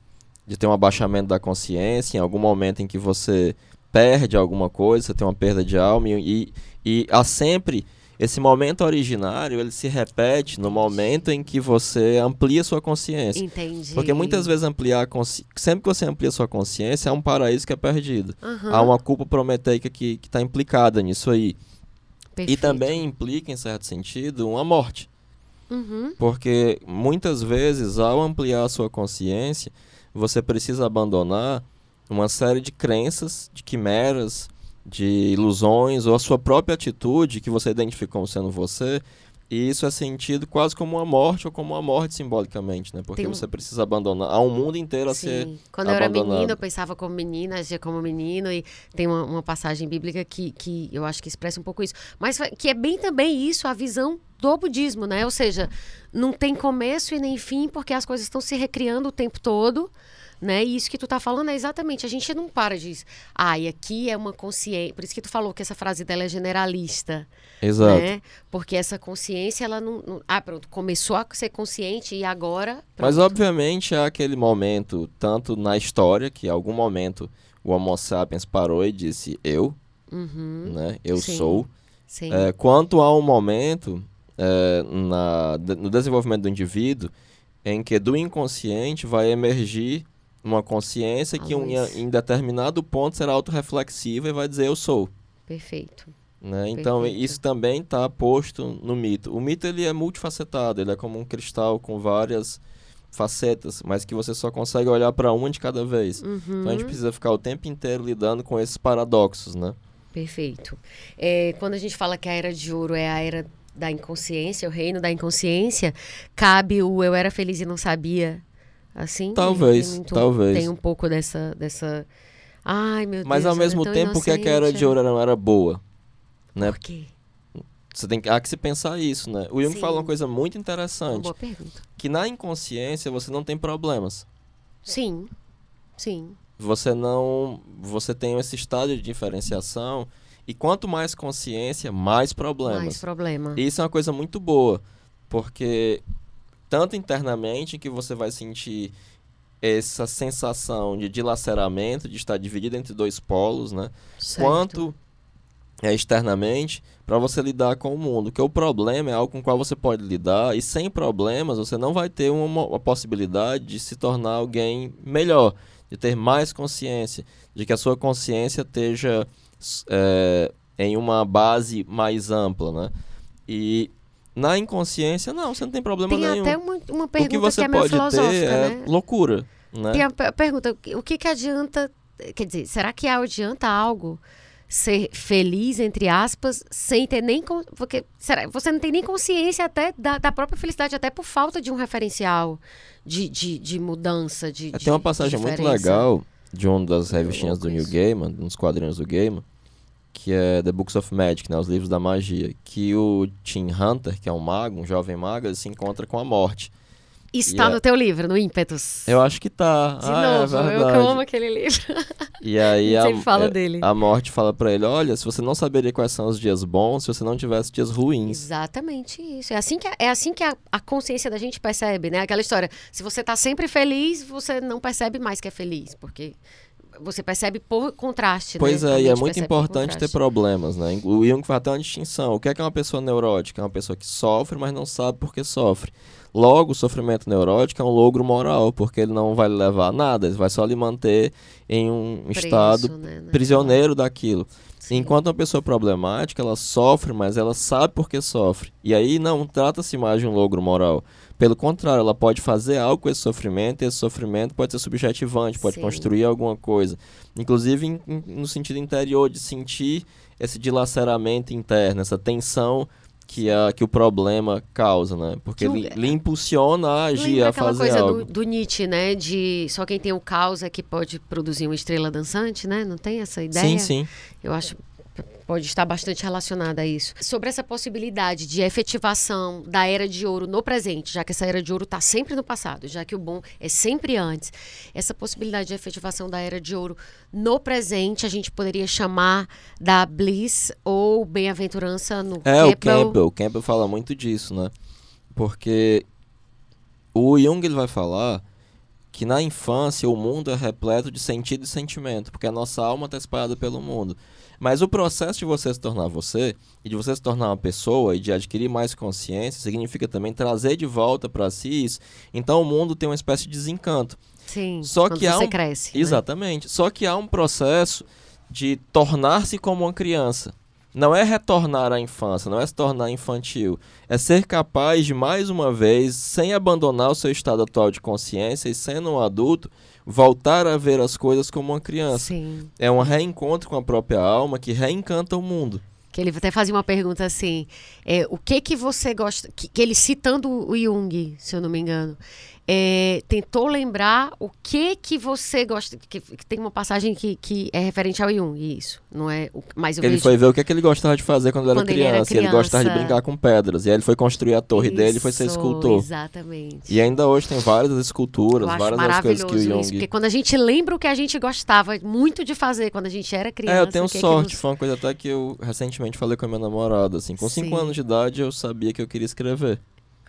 De ter um abaixamento da consciência, em algum momento em que você perde alguma coisa, você tem uma perda de alma, e, e há sempre esse momento originário, ele se repete no momento em que você amplia sua consciência. Entendi. Porque muitas vezes ampliar consci... sempre que você amplia sua consciência, é um paraíso que é perdido. Aham, Há uma culpa prometeica que está implicada nisso aí. E perfeito. também implica, em certo sentido, uma morte. Uhum, Porque muitas vezes, ao ampliar a sua consciência, você precisa abandonar uma série de crenças, de quimeras, de ilusões, ou a sua própria atitude que você identifica como sendo você. E isso é sentido quase como uma morte ou como uma morte simbolicamente, né? Porque Tem você precisa abandonar. Há um mundo inteiro a ser. Sim. Quando eu era abandonado. menina, eu pensava como menina, agia como menino, e tem uma, uma passagem bíblica que, que eu acho que expressa um pouco isso. Mas que é bem também isso, a visão do budismo, né? Ou seja, não tem começo e nem fim, porque as coisas estão se recriando o tempo todo. Né? E isso que tu tá falando é exatamente, a gente não para de ah, e aqui é uma consciência, por isso que tu falou que essa frase dela é generalista, Exato. né? Porque essa consciência, ela não, não- ah, pronto, começou a ser consciente e agora, Mas pronto. obviamente há aquele momento, tanto na história, que em algum momento o Homo sapiens parou e disse eu, Uhum, né? Eu Sim. sou. sim. É, quanto a um momento é, na, no desenvolvimento do indivíduo em que do inconsciente vai emergir uma consciência A que um- em, em determinado ponto será autorreflexiva e vai dizer eu sou. Perfeito. Né? Então Perfeito. isso também está posto no mito. O mito ele é multifacetado, ele é como um cristal com várias facetas, mas que você só consegue olhar para uma de cada vez. Uhum, Então a gente precisa ficar o tempo inteiro lidando com esses paradoxos, né? Perfeito. É, quando a gente fala que a era de ouro é a era da inconsciência, o reino da inconsciência, cabe o eu era feliz e não sabia, assim? Talvez, Tem muito- talvez. Tem um pouco dessa, dessa... Ai, meu Mas Deus, ao eu era mesmo tempo, por que a era inocente. de ouro não era boa? Né? Por quê? Você tem há que se pensar isso, né? O Jung Sim. fala uma coisa muito Uma interessante, boa pergunta. que na inconsciência você não tem problemas. Sim, sim. Você não, você tem esse estado de diferenciação e quanto mais consciência, mais problemas. Mais problema. E isso é uma coisa muito boa, porque tanto internamente que você vai sentir essa sensação de dilaceramento, de estar dividido entre dois polos, né? Certo. quanto é, externamente para você lidar com o mundo. Que o problema é algo com o qual você pode lidar e sem problemas você não vai ter uma, uma possibilidade de se tornar alguém melhor, de ter mais consciência, de que a sua consciência esteja é, em uma base mais ampla, né? E na inconsciência, não, você não tem problema Tem nenhum. até uma, uma o que pergunta você que é meio pode filosófica, ter é né? loucura, né? Tem a pe- pergunta, o que- que adianta, quer dizer, será que adianta algo ser feliz, entre aspas, sem ter nem, porque será, você não tem nem consciência até da, da própria felicidade, até por falta de um referencial de, de, de mudança, de, É, Tem uma passagem muito legal de uma das revistinhas do New. Gaiman, nos quadrinhos do Gaiman, que é The Books of Magic, né, os livros da magia, que o Tim Hunter, que é um mago, um jovem mago, ele se encontra com a morte. Está E é- no teu livro, no Ímpetus. Eu acho que tá. De ah, novo, é eu amo aquele livro. E aí a, fala é, dele. a morte fala pra ele, olha, se você não saberia quais são os dias bons, se você não tivesse dias ruins. Exatamente isso. É assim que, é assim que a, a consciência da gente percebe, né? Aquela história. Se você tá sempre feliz, você não percebe mais que é feliz, porque você percebe por contraste, Pois né? É, e é muito importante ter problemas, né? O Jung faz até uma distinção. O que é que é uma pessoa neurótica? É uma pessoa que sofre, mas não sabe por que sofre. Logo, o sofrimento neurótico é um logro moral, porque ele não vai levar a nada, ele vai só lhe manter em um estado né, prisioneiro daquilo. Sim. Enquanto uma pessoa problemática, ela sofre, mas ela sabe por que sofre. E aí não trata-se mais de um logro moral. Pelo contrário, ela pode fazer algo com esse sofrimento, e esse sofrimento pode ser subjetivante, pode Sim. construir alguma coisa. Inclusive em- em- no sentido interior, de sentir esse dilaceramento interno, essa tensão que, a, que o problema causa, né? Porque Que ele lhe impulsiona a agir, a fazer coisa algo. do, do Nietzsche, né? De só quem tem o caos é que pode produzir uma estrela dançante, né? Não tem essa ideia? Sim, sim. Eu acho pode estar bastante relacionada a isso. Sobre essa possibilidade de efetivação da era de ouro no presente, já que essa era de ouro está sempre no passado, já que o bom é sempre antes, essa possibilidade de efetivação da era de ouro no presente a gente poderia chamar da bliss ou bem-aventurança no É, o Campbell. Campbell. O Campbell fala muito disso, né? Porque o Jung ele vai falar que na infância o mundo é repleto de sentido e sentimento, porque a nossa alma está espalhada pelo mundo. Mas o processo de você se tornar você, e de você se tornar uma pessoa, e de adquirir mais consciência, significa também trazer de volta para si isso. Então o mundo tem uma espécie de desencanto. Sim, Só que há você um- cresce. né? Exatamente. Só que há um processo de tornar-se como uma criança. Não é retornar à infância, não é se tornar infantil. É ser capaz de, mais uma vez, sem abandonar o seu estado atual de consciência e sendo um adulto, voltar a ver as coisas como uma criança. Sim. É um reencontro com a própria alma que reencanta o mundo. Que ele até fazia uma pergunta assim: é, o que que você gosta. Que, que ele citando o Jung, se eu não me engano, é, tentou lembrar o que que você gosta. Que, que tem uma passagem que, que é referente ao Jung, isso. Não é. o- Ele foi ver o que, é que ele gostava de fazer quando, ele era Quando ele era criança. Ele gostava de criança. brincar com pedras. E aí ele foi construir a torre dele e foi ser Isso, escultor. Exatamente. E ainda hoje tem várias esculturas, várias das coisas que o isso, Jung porque quando a gente lembra o que a gente gostava muito de fazer quando a gente era criança. É, eu tenho é sorte. nos- Foi uma coisa até que eu recentemente falei com a minha namorada. Assim, com 5 Sim. anos de idade eu sabia que eu queria escrever.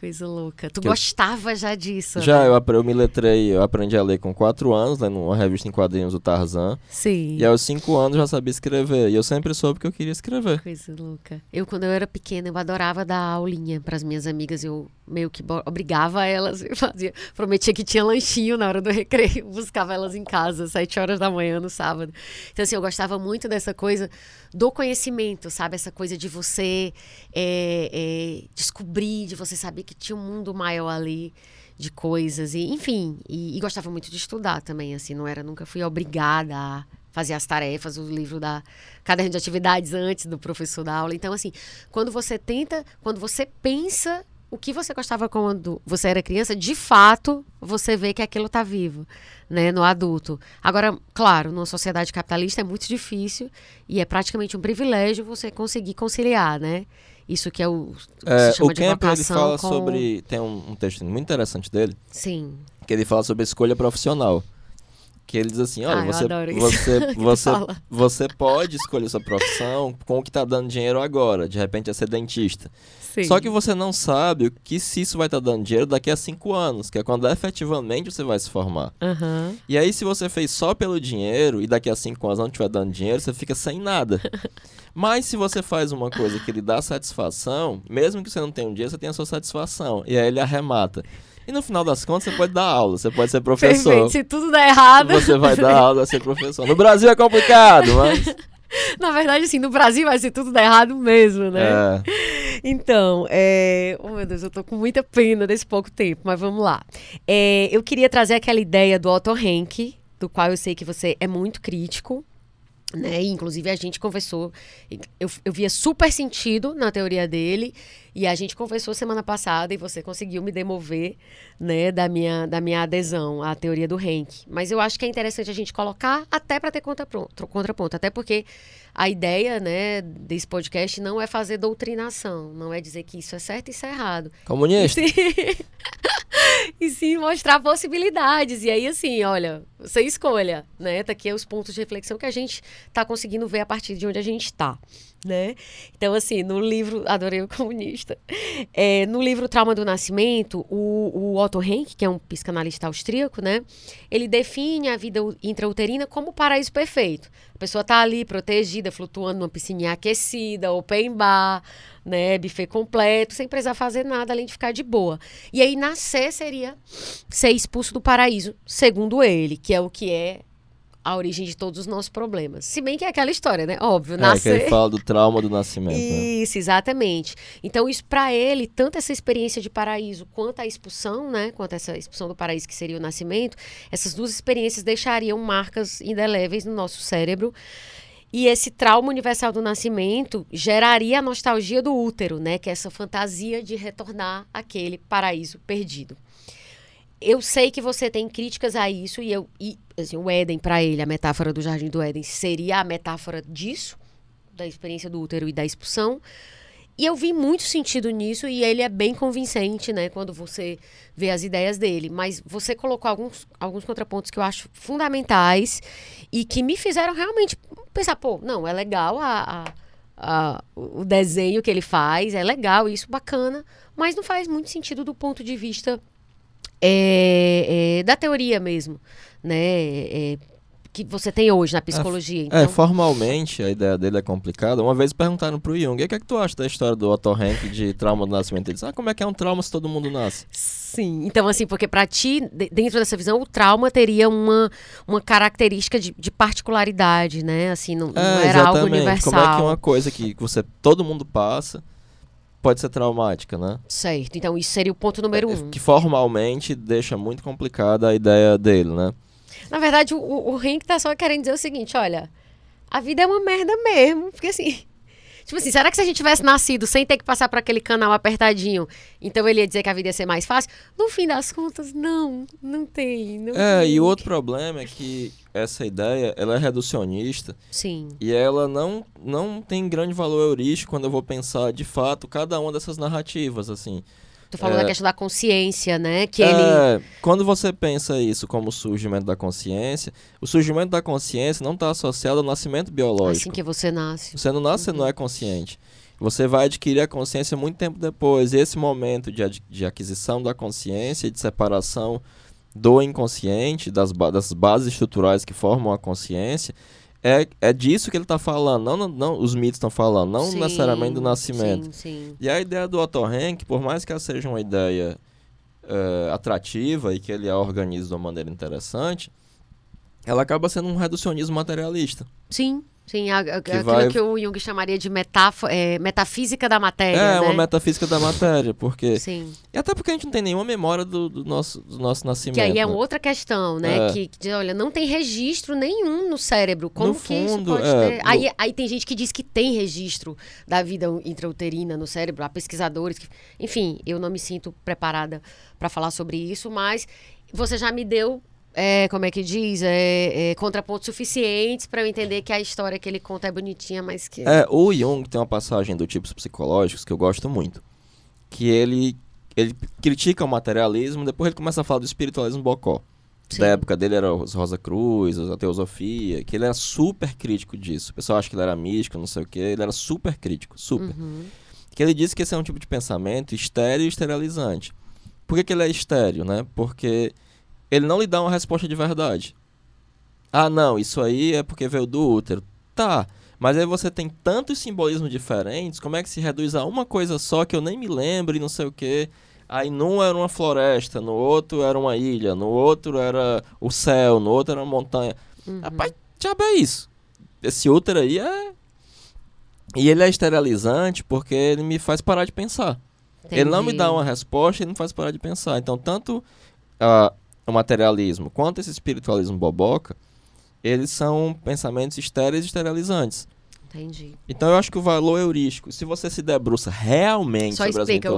Coisa louca. Tu Que eu- gostava já disso? Já né? eu, eu me letrei, eu aprendi a ler com 4 anos, lendo uma revista em quadrinhos do Tarzan. Sim. E aos 5 anos eu já sabia escrever. E eu sempre soube que eu queria escrever. Coisa louca. Eu, quando eu era pequena, eu adorava dar aulinha para as minhas amigas. Eu meio que obrigava elas. Eu fazia, prometia que tinha lanchinho na hora do recreio. Buscava elas em casa, sete horas da manhã no sábado. Então, assim, eu gostava muito dessa coisa do conhecimento, sabe? Essa coisa de você é, é, descobrir, de você saber que tinha um mundo maior ali de coisas. e Enfim, e, e gostava muito de estudar também, assim. Não era, nunca fui obrigada a fazer as tarefas, o livro da caderno de atividades antes do professor da aula. Então, assim, quando você tenta, quando você pensa o que você gostava quando você era criança, de fato, você vê que aquilo está vivo, né, no adulto. Agora, claro, numa sociedade capitalista é muito difícil e é praticamente um privilégio você conseguir conciliar, né? Isso que é o, que É, o Kemper ele fala com... sobre. Tem um, um texto muito interessante dele, Sim, que ele fala sobre escolha profissional. Que ele diz assim, olha, Ah, você, você, você, você pode escolher sua profissão com o que está dando dinheiro agora. De repente é ser dentista. sim. Só que você não sabe o que se isso vai estar dando dinheiro daqui a cinco anos, que é quando efetivamente você vai se formar. Aham. E aí, se você fez só pelo dinheiro e daqui a cinco anos não estiver dando dinheiro, você fica sem nada. Mas se você faz uma coisa que lhe dá satisfação, mesmo que você não tenha um dinheiro, você tem a sua satisfação. E aí ele arremata. E no final das contas, você pode dar aula, você pode ser professor. Perfeito. Se tudo der errado. Você vai dar aula, ser professor. No Brasil é complicado, mas. Na verdade, assim, no Brasil vai ser tudo dar errado mesmo, né? É. Então, é... oh meu Deus, eu tô com muita pena desse pouco tempo, mas vamos lá. É, eu queria trazer aquela ideia do Otto Henk, do qual eu sei que você é muito crítico, né? E, inclusive a gente conversou, eu, eu via super sentido na teoria dele, e a gente conversou semana passada e você conseguiu me demover, né, da minha, da minha adesão à teoria do Henk. Mas eu acho que é interessante a gente colocar até para ter contraponto, contraponto, até porque a ideia, né, desse podcast não é fazer doutrinação, não é dizer que isso é certo e isso é errado. Comunista. e sim mostrar possibilidades. E aí, assim, olha, você escolha, né? Tá aqui os pontos de reflexão que a gente tá conseguindo ver a partir de onde a gente tá, né? Então, assim, no livro, adorei o comunista, é, no livro Trauma do Nascimento, o, o Otto Henk, que é um psicanalista austríaco, né? Ele define a vida intrauterina como paraíso perfeito. Pessoa tá ali protegida, flutuando numa piscininha aquecida, open bar, né, buffet completo, sem precisar fazer nada além de ficar de boa. E aí nascer seria ser expulso do paraíso, segundo ele, que é o que é a origem de todos os nossos problemas. Se bem que é aquela história, né? Óbvio, É, que nascer. ele fala do trauma do nascimento. né? Isso, exatamente. Então, isso para ele, tanto essa experiência de paraíso quanto a expulsão, né? Quanto essa expulsão do paraíso que seria o nascimento, essas duas experiências deixariam marcas indeléveis no nosso cérebro. E esse trauma universal do nascimento geraria a nostalgia do útero, né? Que é essa fantasia de retornar àquele paraíso perdido. Eu sei que você tem críticas a isso e eu e assim, o Éden para ele, a metáfora do jardim do Éden seria a metáfora disso, da experiência do útero e da expulsão. E eu vi muito sentido nisso e ele é bem convincente, né, quando você vê as ideias dele. Mas você colocou alguns, alguns contrapontos que eu acho fundamentais e que me fizeram realmente pensar, pô, não, é legal a, a- a- o desenho que ele faz, é legal isso, bacana, mas não faz muito sentido do ponto de vista é, é, da teoria mesmo, né? É, que você tem hoje na psicologia. É, então... é, formalmente a ideia dele é complicada. Uma vez perguntaram pro Jung, o que é que tu acha da história do Otto Rank de trauma do nascimento? Ele disse, ah, como é que é um trauma se todo mundo nasce? Sim, então assim, porque para ti, dentro dessa visão, o trauma teria uma, uma característica de, de particularidade, né? Assim, não, é, não era exatamente. algo universal. Como é que uma coisa que você, todo mundo passa pode ser traumática, né? Certo, então isso seria o ponto número é, um. Que formalmente deixa muito complicada a ideia dele, né? Na verdade, o, o Henk tá só querendo dizer o seguinte: olha, a vida é uma merda mesmo. Porque assim. Tipo assim, será que se a gente tivesse nascido sem ter que passar por aquele canal apertadinho, então ele ia dizer que a vida ia ser mais fácil? No fim das contas, não, não tem. Não é, tem. e o outro problema é que essa ideia, ela é reducionista. Sim. E ela não, não tem grande valor heurístico quando eu vou pensar, de fato, cada uma dessas narrativas, assim. Tu falou É. da questão da consciência, né? Que É, ele. quando você pensa isso como surgimento da consciência, o surgimento da consciência não está associado ao nascimento biológico. Assim que você nasce. Você não nasce, você não é consciente. Você vai adquirir a consciência muito tempo depois. E esse momento de, de aquisição da consciência e de separação do inconsciente, das, ba- das bases estruturais que formam a consciência, é, é disso que ele está falando. Não, não, não os mitos estão falando, não Sim, necessariamente do nascimento. Sim, sim. E a ideia do Otto Rank, por mais que ela seja uma ideia eh, atrativa e que ele a organize de uma maneira interessante, ela acaba sendo um reducionismo materialista. Sim, sim. a- a- aquilo vai- que o Jung chamaria de metáfo- é, metafísica da matéria. É, né? uma metafísica da matéria, porque... Sim. E até porque a gente não tem nenhuma memória do, do nosso, do nosso nascimento. Que aí é né? outra questão, né? É. Que, que diz, olha, não tem registro nenhum no cérebro. Como No que isso fundo, pode é, ter? no- Aí, aí tem gente que diz que tem registro da vida intrauterina no cérebro. Há pesquisadores que... Enfim, eu não me sinto preparada para falar sobre isso, mas você já me deu... é, como é que diz? É, é, contrapontos suficientes para eu entender que a história que ele conta é bonitinha, mas que. É, o Jung tem uma passagem do tipos psicológicos que eu gosto muito. Que ele, ele critica o materialismo, depois ele começa a falar do espiritualismo bocó. Sim. Da época dele era os Rosa Cruz, a teosofia, que ele era super crítico disso. O pessoal acha que ele era místico, não sei o quê. Ele era super crítico, super. Uhum. Que ele disse que esse é um tipo de pensamento estéreo e esterilizante. Por que, que ele é estéreo, né? Porque ele não lhe dá uma resposta de verdade. Ah, não, isso aí é porque veio do útero. Tá, mas aí você tem tantos simbolismos diferentes, como é que se reduz a uma coisa só que eu nem me lembro e não sei o quê? Aí num era uma floresta, no outro era uma ilha, no outro era o céu, no outro era uma montanha. Uhum. Rapaz, diabo é isso. Esse útero aí é. E ele é esterilizante porque ele me faz parar de pensar. Ele não me Entendi. dá uma resposta, ele me faz parar de pensar. Então, tanto ah, o materialismo quanto esse espiritualismo boboca, eles são pensamentos estéreis e esterilizantes. Entendi. Então, eu acho que o valor heurístico, se você se debruça realmente Só sobre explica as o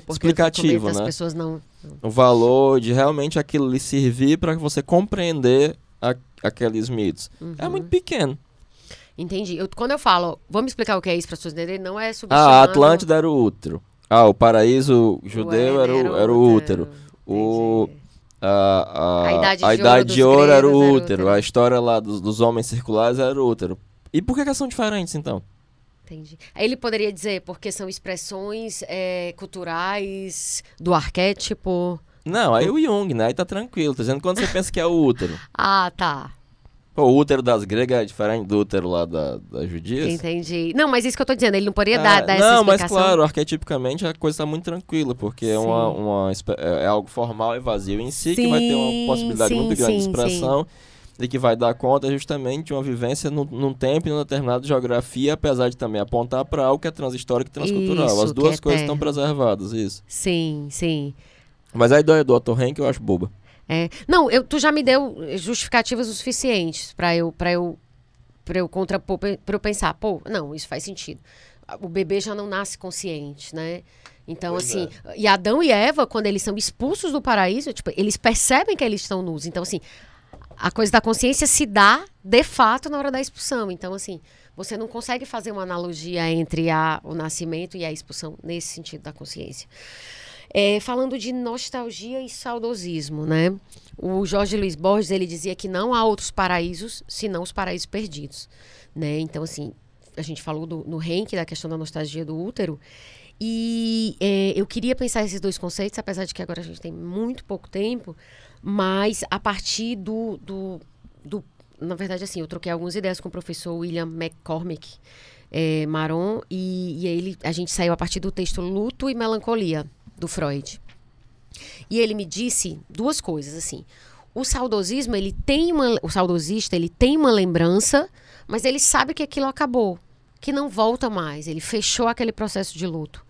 porque explicativo, comenta, as né? pessoas não. o valor de realmente aquilo lhe servir para você compreender a- aqueles mitos, Uhum. é muito pequeno. Entendi. Eu- quando eu falo, vamos explicar o que é isso para as pessoas entenderem, não é Ah, subestimando a Atlântida era o útero. Ah, o paraíso o judeu era Éden, o, era o útero. O, Entendi. A, a, A idade de a ouro idade de ouro era o útero. útero. A história lá dos, dos homens circulares era o útero. E por que, que são diferentes, então? Entendi. Aí ele poderia dizer porque são expressões é, culturais do arquétipo. Não, aí o Jung, né? Aí tá tranquilo. Tô dizendo quando você pensa que é o útero. Ah, tá. Pô, o útero das gregas é diferente do útero lá da, das judias. Entendi. Não, mas isso que eu tô dizendo, ele não poderia É, dar, dar essa não, mas explicação. claro, arquetipicamente a coisa tá muito tranquila, porque é, uma, Sim. uma é é algo formal e vazio em si, que vai ter Sim, uma possibilidade sim, muito grande de sim, expressão e que vai dar conta justamente de uma vivência num, num tempo e numa determinada geografia, apesar de também apontar para algo que é transhistórico e transcultural. Isso, As duas é coisas terra. estão preservadas, isso. Sim, sim. Mas a ideia do Otto Rank eu acho boba. É. Não, eu, tu já me deu justificativas o suficientes para eu para eu para eu contrapor para eu pensar, pô, não, isso faz sentido. O bebê já não nasce consciente, né? Então, Pois assim, e Adão e Eva, quando eles são expulsos do paraíso, tipo, eles percebem que eles estão nus. Então, assim, a coisa da consciência se dá de fato na hora da expulsão. Então, assim, você não consegue fazer uma analogia entre a, o nascimento e a expulsão nesse sentido da consciência. É, falando de nostalgia e saudosismo, né? O Jorge Luiz Borges ele dizia que não há outros paraísos senão os paraísos perdidos, né? Então assim, a gente falou do, no Henk da questão da nostalgia do útero E é, eu queria pensar esses dois conceitos, apesar de que agora a gente tem muito pouco tempo, mas a partir do, do, do na verdade, assim, eu troquei algumas ideias com o professor William McCormick é, Maron e, e ele, a gente saiu a partir do texto Luto e Melancolia, do Freud. E ele me disse duas coisas, assim. O saudosismo, ele tem uma... O saudosista, ele tem uma lembrança, mas ele sabe que aquilo acabou que não volta mais. Ele fechou aquele processo de luto,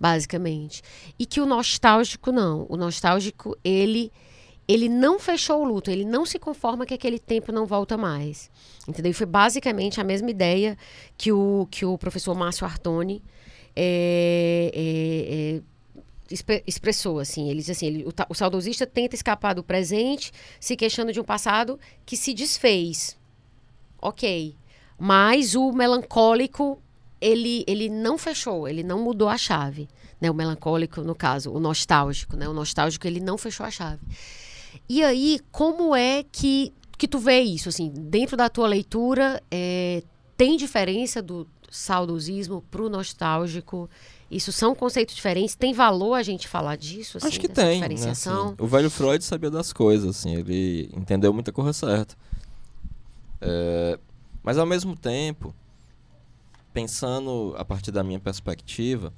basicamente. E que o nostálgico não. O nostálgico, ele ele não fechou o luto, ele não se conforma que aquele tempo não volta mais. Entendeu? E foi basicamente a mesma ideia que o, que o professor Márcio Artoni é, expressou. Assim. Ele diz assim: ele, o, o saudosista tenta escapar do presente, se queixando de um passado que se desfez. Ok. Mas o melancólico, ele, ele não fechou, ele não mudou a chave. Né? O melancólico, no caso, o nostálgico, né? O nostálgico, ele não fechou a chave. E aí, como é que, que tu vê isso? Assim, dentro da tua leitura, é, tem diferença do saudosismo pro nostálgico? Isso são conceitos diferentes? Tem valor a gente falar disso? Assim, Acho que tem. Né, diferenciação? Assim, o velho Freud sabia das coisas, assim, ele entendeu muita coisa certa. É, mas ao mesmo tempo, pensando a partir da minha perspectiva,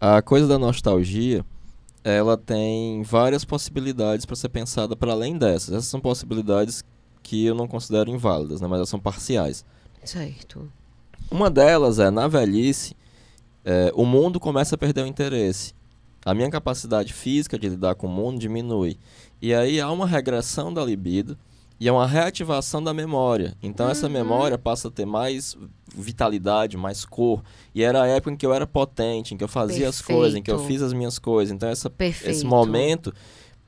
a coisa da nostalgia, ela tem várias possibilidades para ser pensada para além dessas. Essas são possibilidades que eu não considero inválidas, né, mas elas são parciais. Certo. Uma delas é, na velhice, é, o mundo começa a perder o interesse. A minha capacidade física de lidar com o mundo diminui. E aí há uma regressão da libido, e é uma reativação da memória. Então uhum. essa memória passa a ter mais vitalidade, mais cor. E era a época em que eu era potente, em que eu fazia Perfeito. as coisas, em que eu fiz as minhas coisas. Então essa, esse momento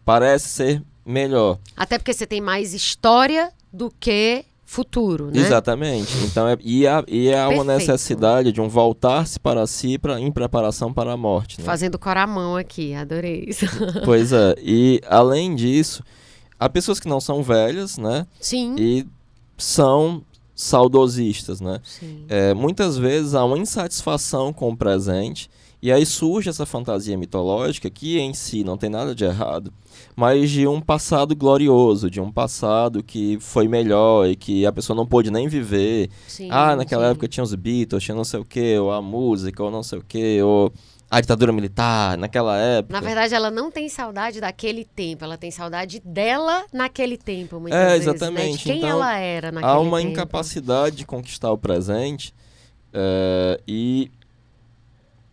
parece ser melhor. Até porque você tem mais história do que futuro, né? Exatamente. Então, é, e, há, e há uma necessidade de um voltar-se para si pra, em preparação para a morte. Né? Fazendo coramão aqui, adorei isso. Pois é. E, além disso, Há pessoas que não são velhas, né? Sim. E são saudosistas, né? Sim. É, muitas vezes há uma insatisfação com o presente e aí surge essa fantasia mitológica que em si não tem nada de errado, mas de um passado glorioso, de um passado que foi melhor e que a pessoa não pôde nem viver. Sim, ah, naquela sim. época tinha os Beatles, tinha não sei o que, ou a música, ou não sei o que, ou a ditadura militar naquela época. Na verdade, ela não tem saudade daquele tempo, ela tem saudade dela naquele tempo, muitas é, vezes, exatamente. Né? De quem então, ela era naquele tempo. Há uma tempo. incapacidade de conquistar o presente é, e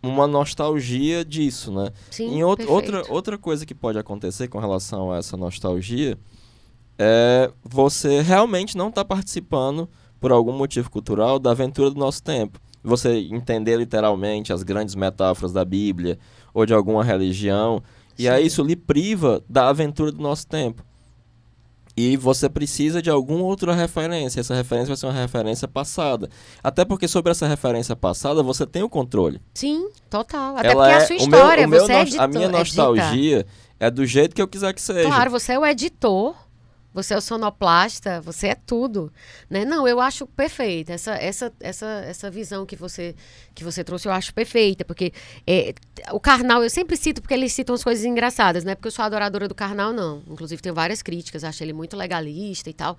uma nostalgia disso, né? Sim, em out outra, outra coisa que pode acontecer com relação a essa nostalgia é você realmente não estar tá participando, por algum motivo cultural, da aventura do nosso tempo você entender literalmente as grandes metáforas da Bíblia ou de alguma religião. Sim. E aí isso lhe priva da aventura do nosso tempo. E você precisa de alguma outra referência. Essa referência vai ser uma referência passada. Até porque sobre essa referência passada você tem o controle. Sim, total. Até Ela porque é a sua história, o meu, o você meu, é editor, A minha nostalgia edita. é do jeito que eu quiser que seja. Claro, você é o editor você é o sonoplasta, você é tudo, né? Não, eu acho perfeita essa essa essa essa visão que você que você trouxe, eu acho perfeita, porque é, o Karnal eu sempre cito porque eles citam as coisas engraçadas, né? Porque eu sou adoradora do Karnal, não. Inclusive tenho várias críticas, acho ele muito legalista e tal,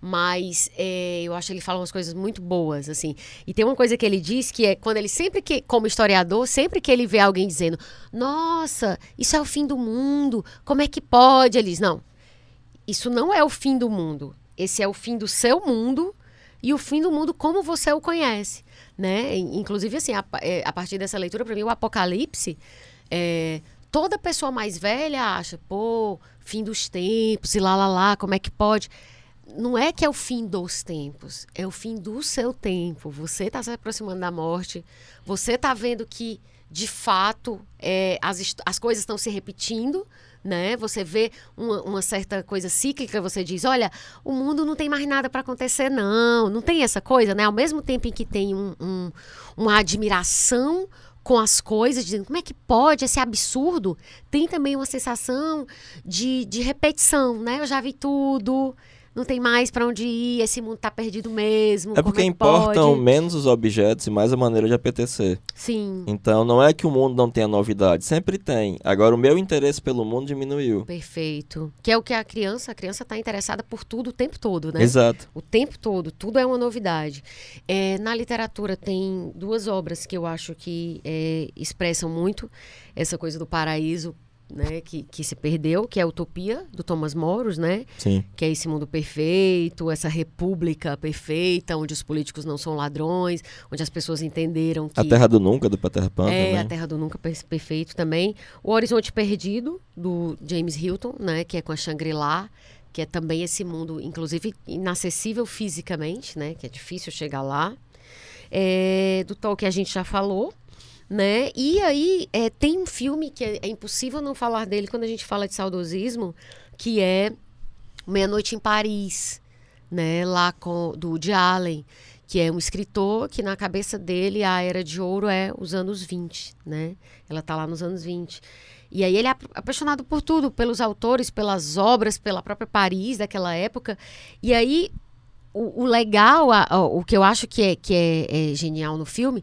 mas é, eu acho que ele fala umas coisas muito boas, assim. E tem uma coisa que ele diz que é quando ele sempre que como historiador, sempre que ele vê alguém dizendo: "Nossa, isso é o fim do mundo, como é que pode?" Ele diz: "Não, isso não é o fim do mundo. Esse é o fim do seu mundo e o fim do mundo como você o conhece, né? Inclusive, assim, a, é, a partir dessa leitura, para mim, o Apocalipse, é, toda pessoa mais velha acha, pô, fim dos tempos e lá, lá, lá, como é que pode? Não é que é o fim dos tempos, é o fim do seu tempo. Você está se aproximando da morte, você está vendo que, de fato, é, as, as coisas estão se repetindo, né? Você vê uma, uma, certa coisa cíclica, você diz, olha, o mundo não tem mais nada para acontecer, não. Não tem essa coisa, né? Ao mesmo tempo em que tem um, um, uma admiração com as coisas, dizendo como é que pode esse absurdo, tem também uma sensação de, de repetição, né? Eu já vi tudo, não tem mais para onde ir, esse mundo tá perdido mesmo. É porque é importam pode? menos os objetos e mais a maneira de apetecer. Sim. Então não é que o mundo não tenha novidade, sempre tem. Agora o meu interesse pelo mundo diminuiu. Perfeito. Que é o que a criança, a criança está interessada por tudo o tempo todo, né? Exato. O tempo todo, tudo é uma novidade. É, na literatura tem duas obras que eu acho que é, expressam muito essa coisa do paraíso né, que, que se perdeu, que é a Utopia, do Thomas Moros, né? Sim. Que é esse mundo perfeito, essa república perfeita, onde os políticos não são ladrões, onde as pessoas entenderam que... A Terra do Nunca, do Peter Pan É, também. a Terra do Nunca per- Perfeito também. O Horizonte Perdido, do James Hilton, né? Que é com a Shangri-La, que é também esse mundo, inclusive, inacessível fisicamente, né? Que é difícil chegar lá. É, do Tolkien a gente já falou, né? E aí é, tem um filme que é, é impossível não falar dele quando a gente fala de saudosismo, que é Meia-Noite em Paris, né? Lá com do Woody Allen, que é um escritor que na cabeça dele a era de ouro é os anos 20, né? Ela tá lá nos anos 20. E aí ele é ap- apaixonado por tudo, pelos autores, pelas obras, pela própria Paris daquela época. E aí o, o legal, a- o que eu acho que é, que é, é genial no filme,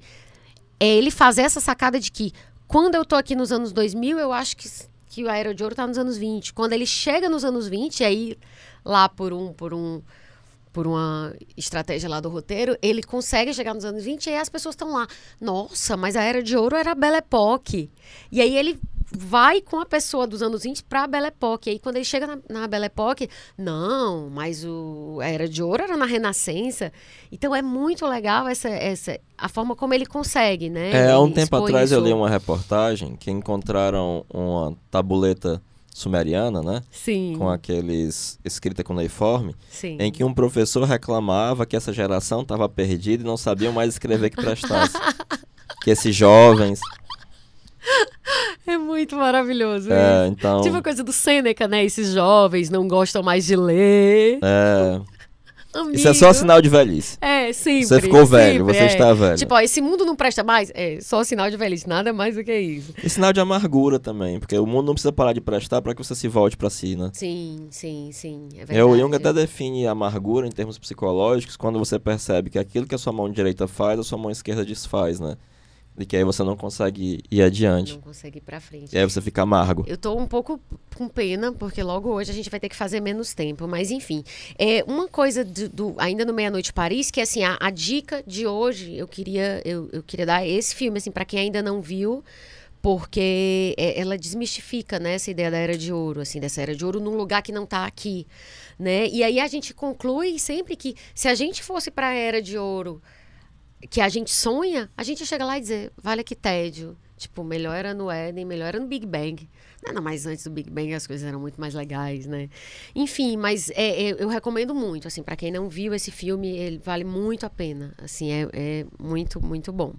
é ele fazer essa sacada de que quando eu tô aqui nos anos 2000, eu acho que, que a Era de Ouro tá nos anos 20. Quando ele chega nos anos 20, aí lá por um por um por uma estratégia lá do roteiro, ele consegue chegar nos anos 20 e aí as pessoas estão lá. Nossa, mas a Era de Ouro era a Belle Époque. E aí ele vai com a pessoa dos anos 20 para a Belle Époque. E aí quando ele chega na, na Belle Époque, não, mas o, a Era de Ouro era na Renascença. Então é muito legal essa, essa a forma como ele consegue, né? É, há um tempo atrás eu isso. li uma reportagem que encontraram uma tabuleta sumeriana, né? Sim, Com aqueles escrita com cuneiforme, sim. em que um professor reclamava que essa geração estava perdida e não sabiam mais escrever que prestasse. que esses jovens. É muito maravilhoso É, então. Tipo a coisa do Sêneca, né? Esses jovens não gostam mais de ler. É, Amigo. isso é só sinal de velhice. É, sempre. Você ficou velho, sempre, você é. está velho. Tipo, ó, esse mundo não presta mais? É só sinal de velhice, nada mais do que isso. E sinal de amargura também, porque o mundo não precisa parar de prestar para que você se volte para si, né? Sim, sim, sim. É verdade. É, o Jung até define a amargura em termos psicológicos quando você percebe que aquilo que a sua mão direita faz, a sua mão esquerda desfaz, né? E que aí você não consegue ir adiante. Não consegui ir pra frente. E aí você fica amargo. Eu tô um pouco com pena, porque logo hoje a gente vai ter que fazer menos tempo. Mas enfim, é uma coisa do, do- ainda no Meia-Noite Paris, que assim, a, a dica de hoje, eu queria, eu, eu queria dar esse filme, assim, para quem ainda não viu, porque é, ela desmistifica, né, essa ideia da Era de Ouro, assim, dessa Era de Ouro num lugar que não tá aqui, né? E aí a gente conclui sempre que se a gente fosse para a Era de Ouro que a gente sonha, a gente chega lá e dizer, vale que tédio. Tipo, melhor era no Éden, melhor era no Big Bang. Nada mais antes do Big Bang as coisas eram muito mais legais, né? Enfim, mas é, é, eu recomendo muito, assim, para quem não viu esse filme, ele vale muito a pena. Assim, é, é muito, muito bom.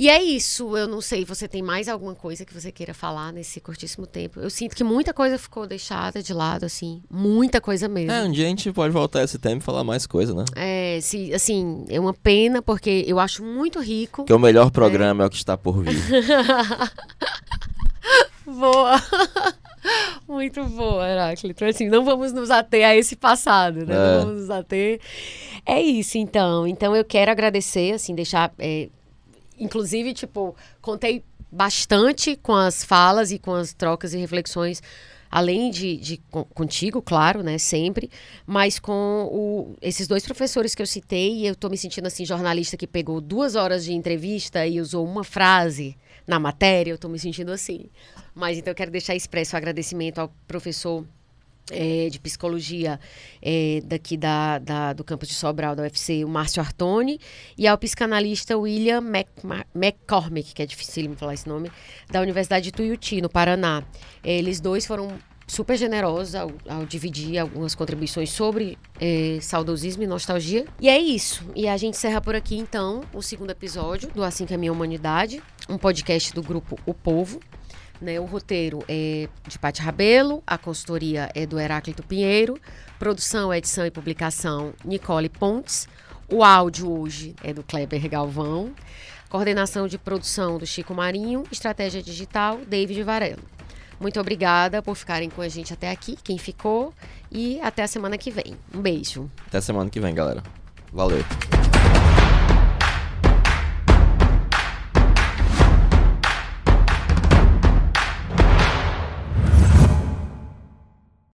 E é isso, eu não sei, você tem mais alguma coisa que você queira falar nesse curtíssimo tempo? Eu sinto que muita coisa ficou deixada de lado, assim, muita coisa mesmo. É, um dia a gente pode voltar a esse tema e falar mais coisa, né? É, se, assim, é uma pena, porque eu acho muito rico. Porque o melhor programa é, o que está por vir. Boa! Muito boa, Heráclito. Assim, não vamos nos ater a esse passado, né? É. Não vamos nos ater. É isso, então. Então eu quero agradecer, assim, deixar. é, Inclusive, tipo, contei bastante com as falas e com as trocas e reflexões. Além de, de con- contigo, claro, né? Sempre. Mas com o- esses dois professores que eu citei, eu tô me sentindo assim, jornalista que pegou duas horas de entrevista e usou uma frase na matéria, eu tô me sentindo assim. Mas então eu quero deixar expresso o agradecimento ao professor eh, de psicologia eh, daqui da, da- do campus de Sobral, da UFC, o Márcio Artoni, e ao psicanalista William McCormick, que é difícil falar esse nome, da Universidade de Tuiuti, no Paraná. Eles dois foram super generosos ao, ao dividir algumas contribuições sobre eh, saudosismo e nostalgia. E é isso. E a gente encerra por aqui, então, o segundo episódio do Assim que é a Minha Humanidade, um podcast do grupo O Povo. Né, o roteiro é de Paty Rabelo, a consultoria é do Heráclito Pinheiro, produção, edição e publicação Nicole Pontes, o áudio hoje é do Kleber Galvão, coordenação de produção do Chico Marinho, estratégia digital David Varelo. Muito obrigada por ficarem com a gente até aqui, quem ficou, e até a semana que vem. Um beijo. Até semana que vem, galera. Valeu.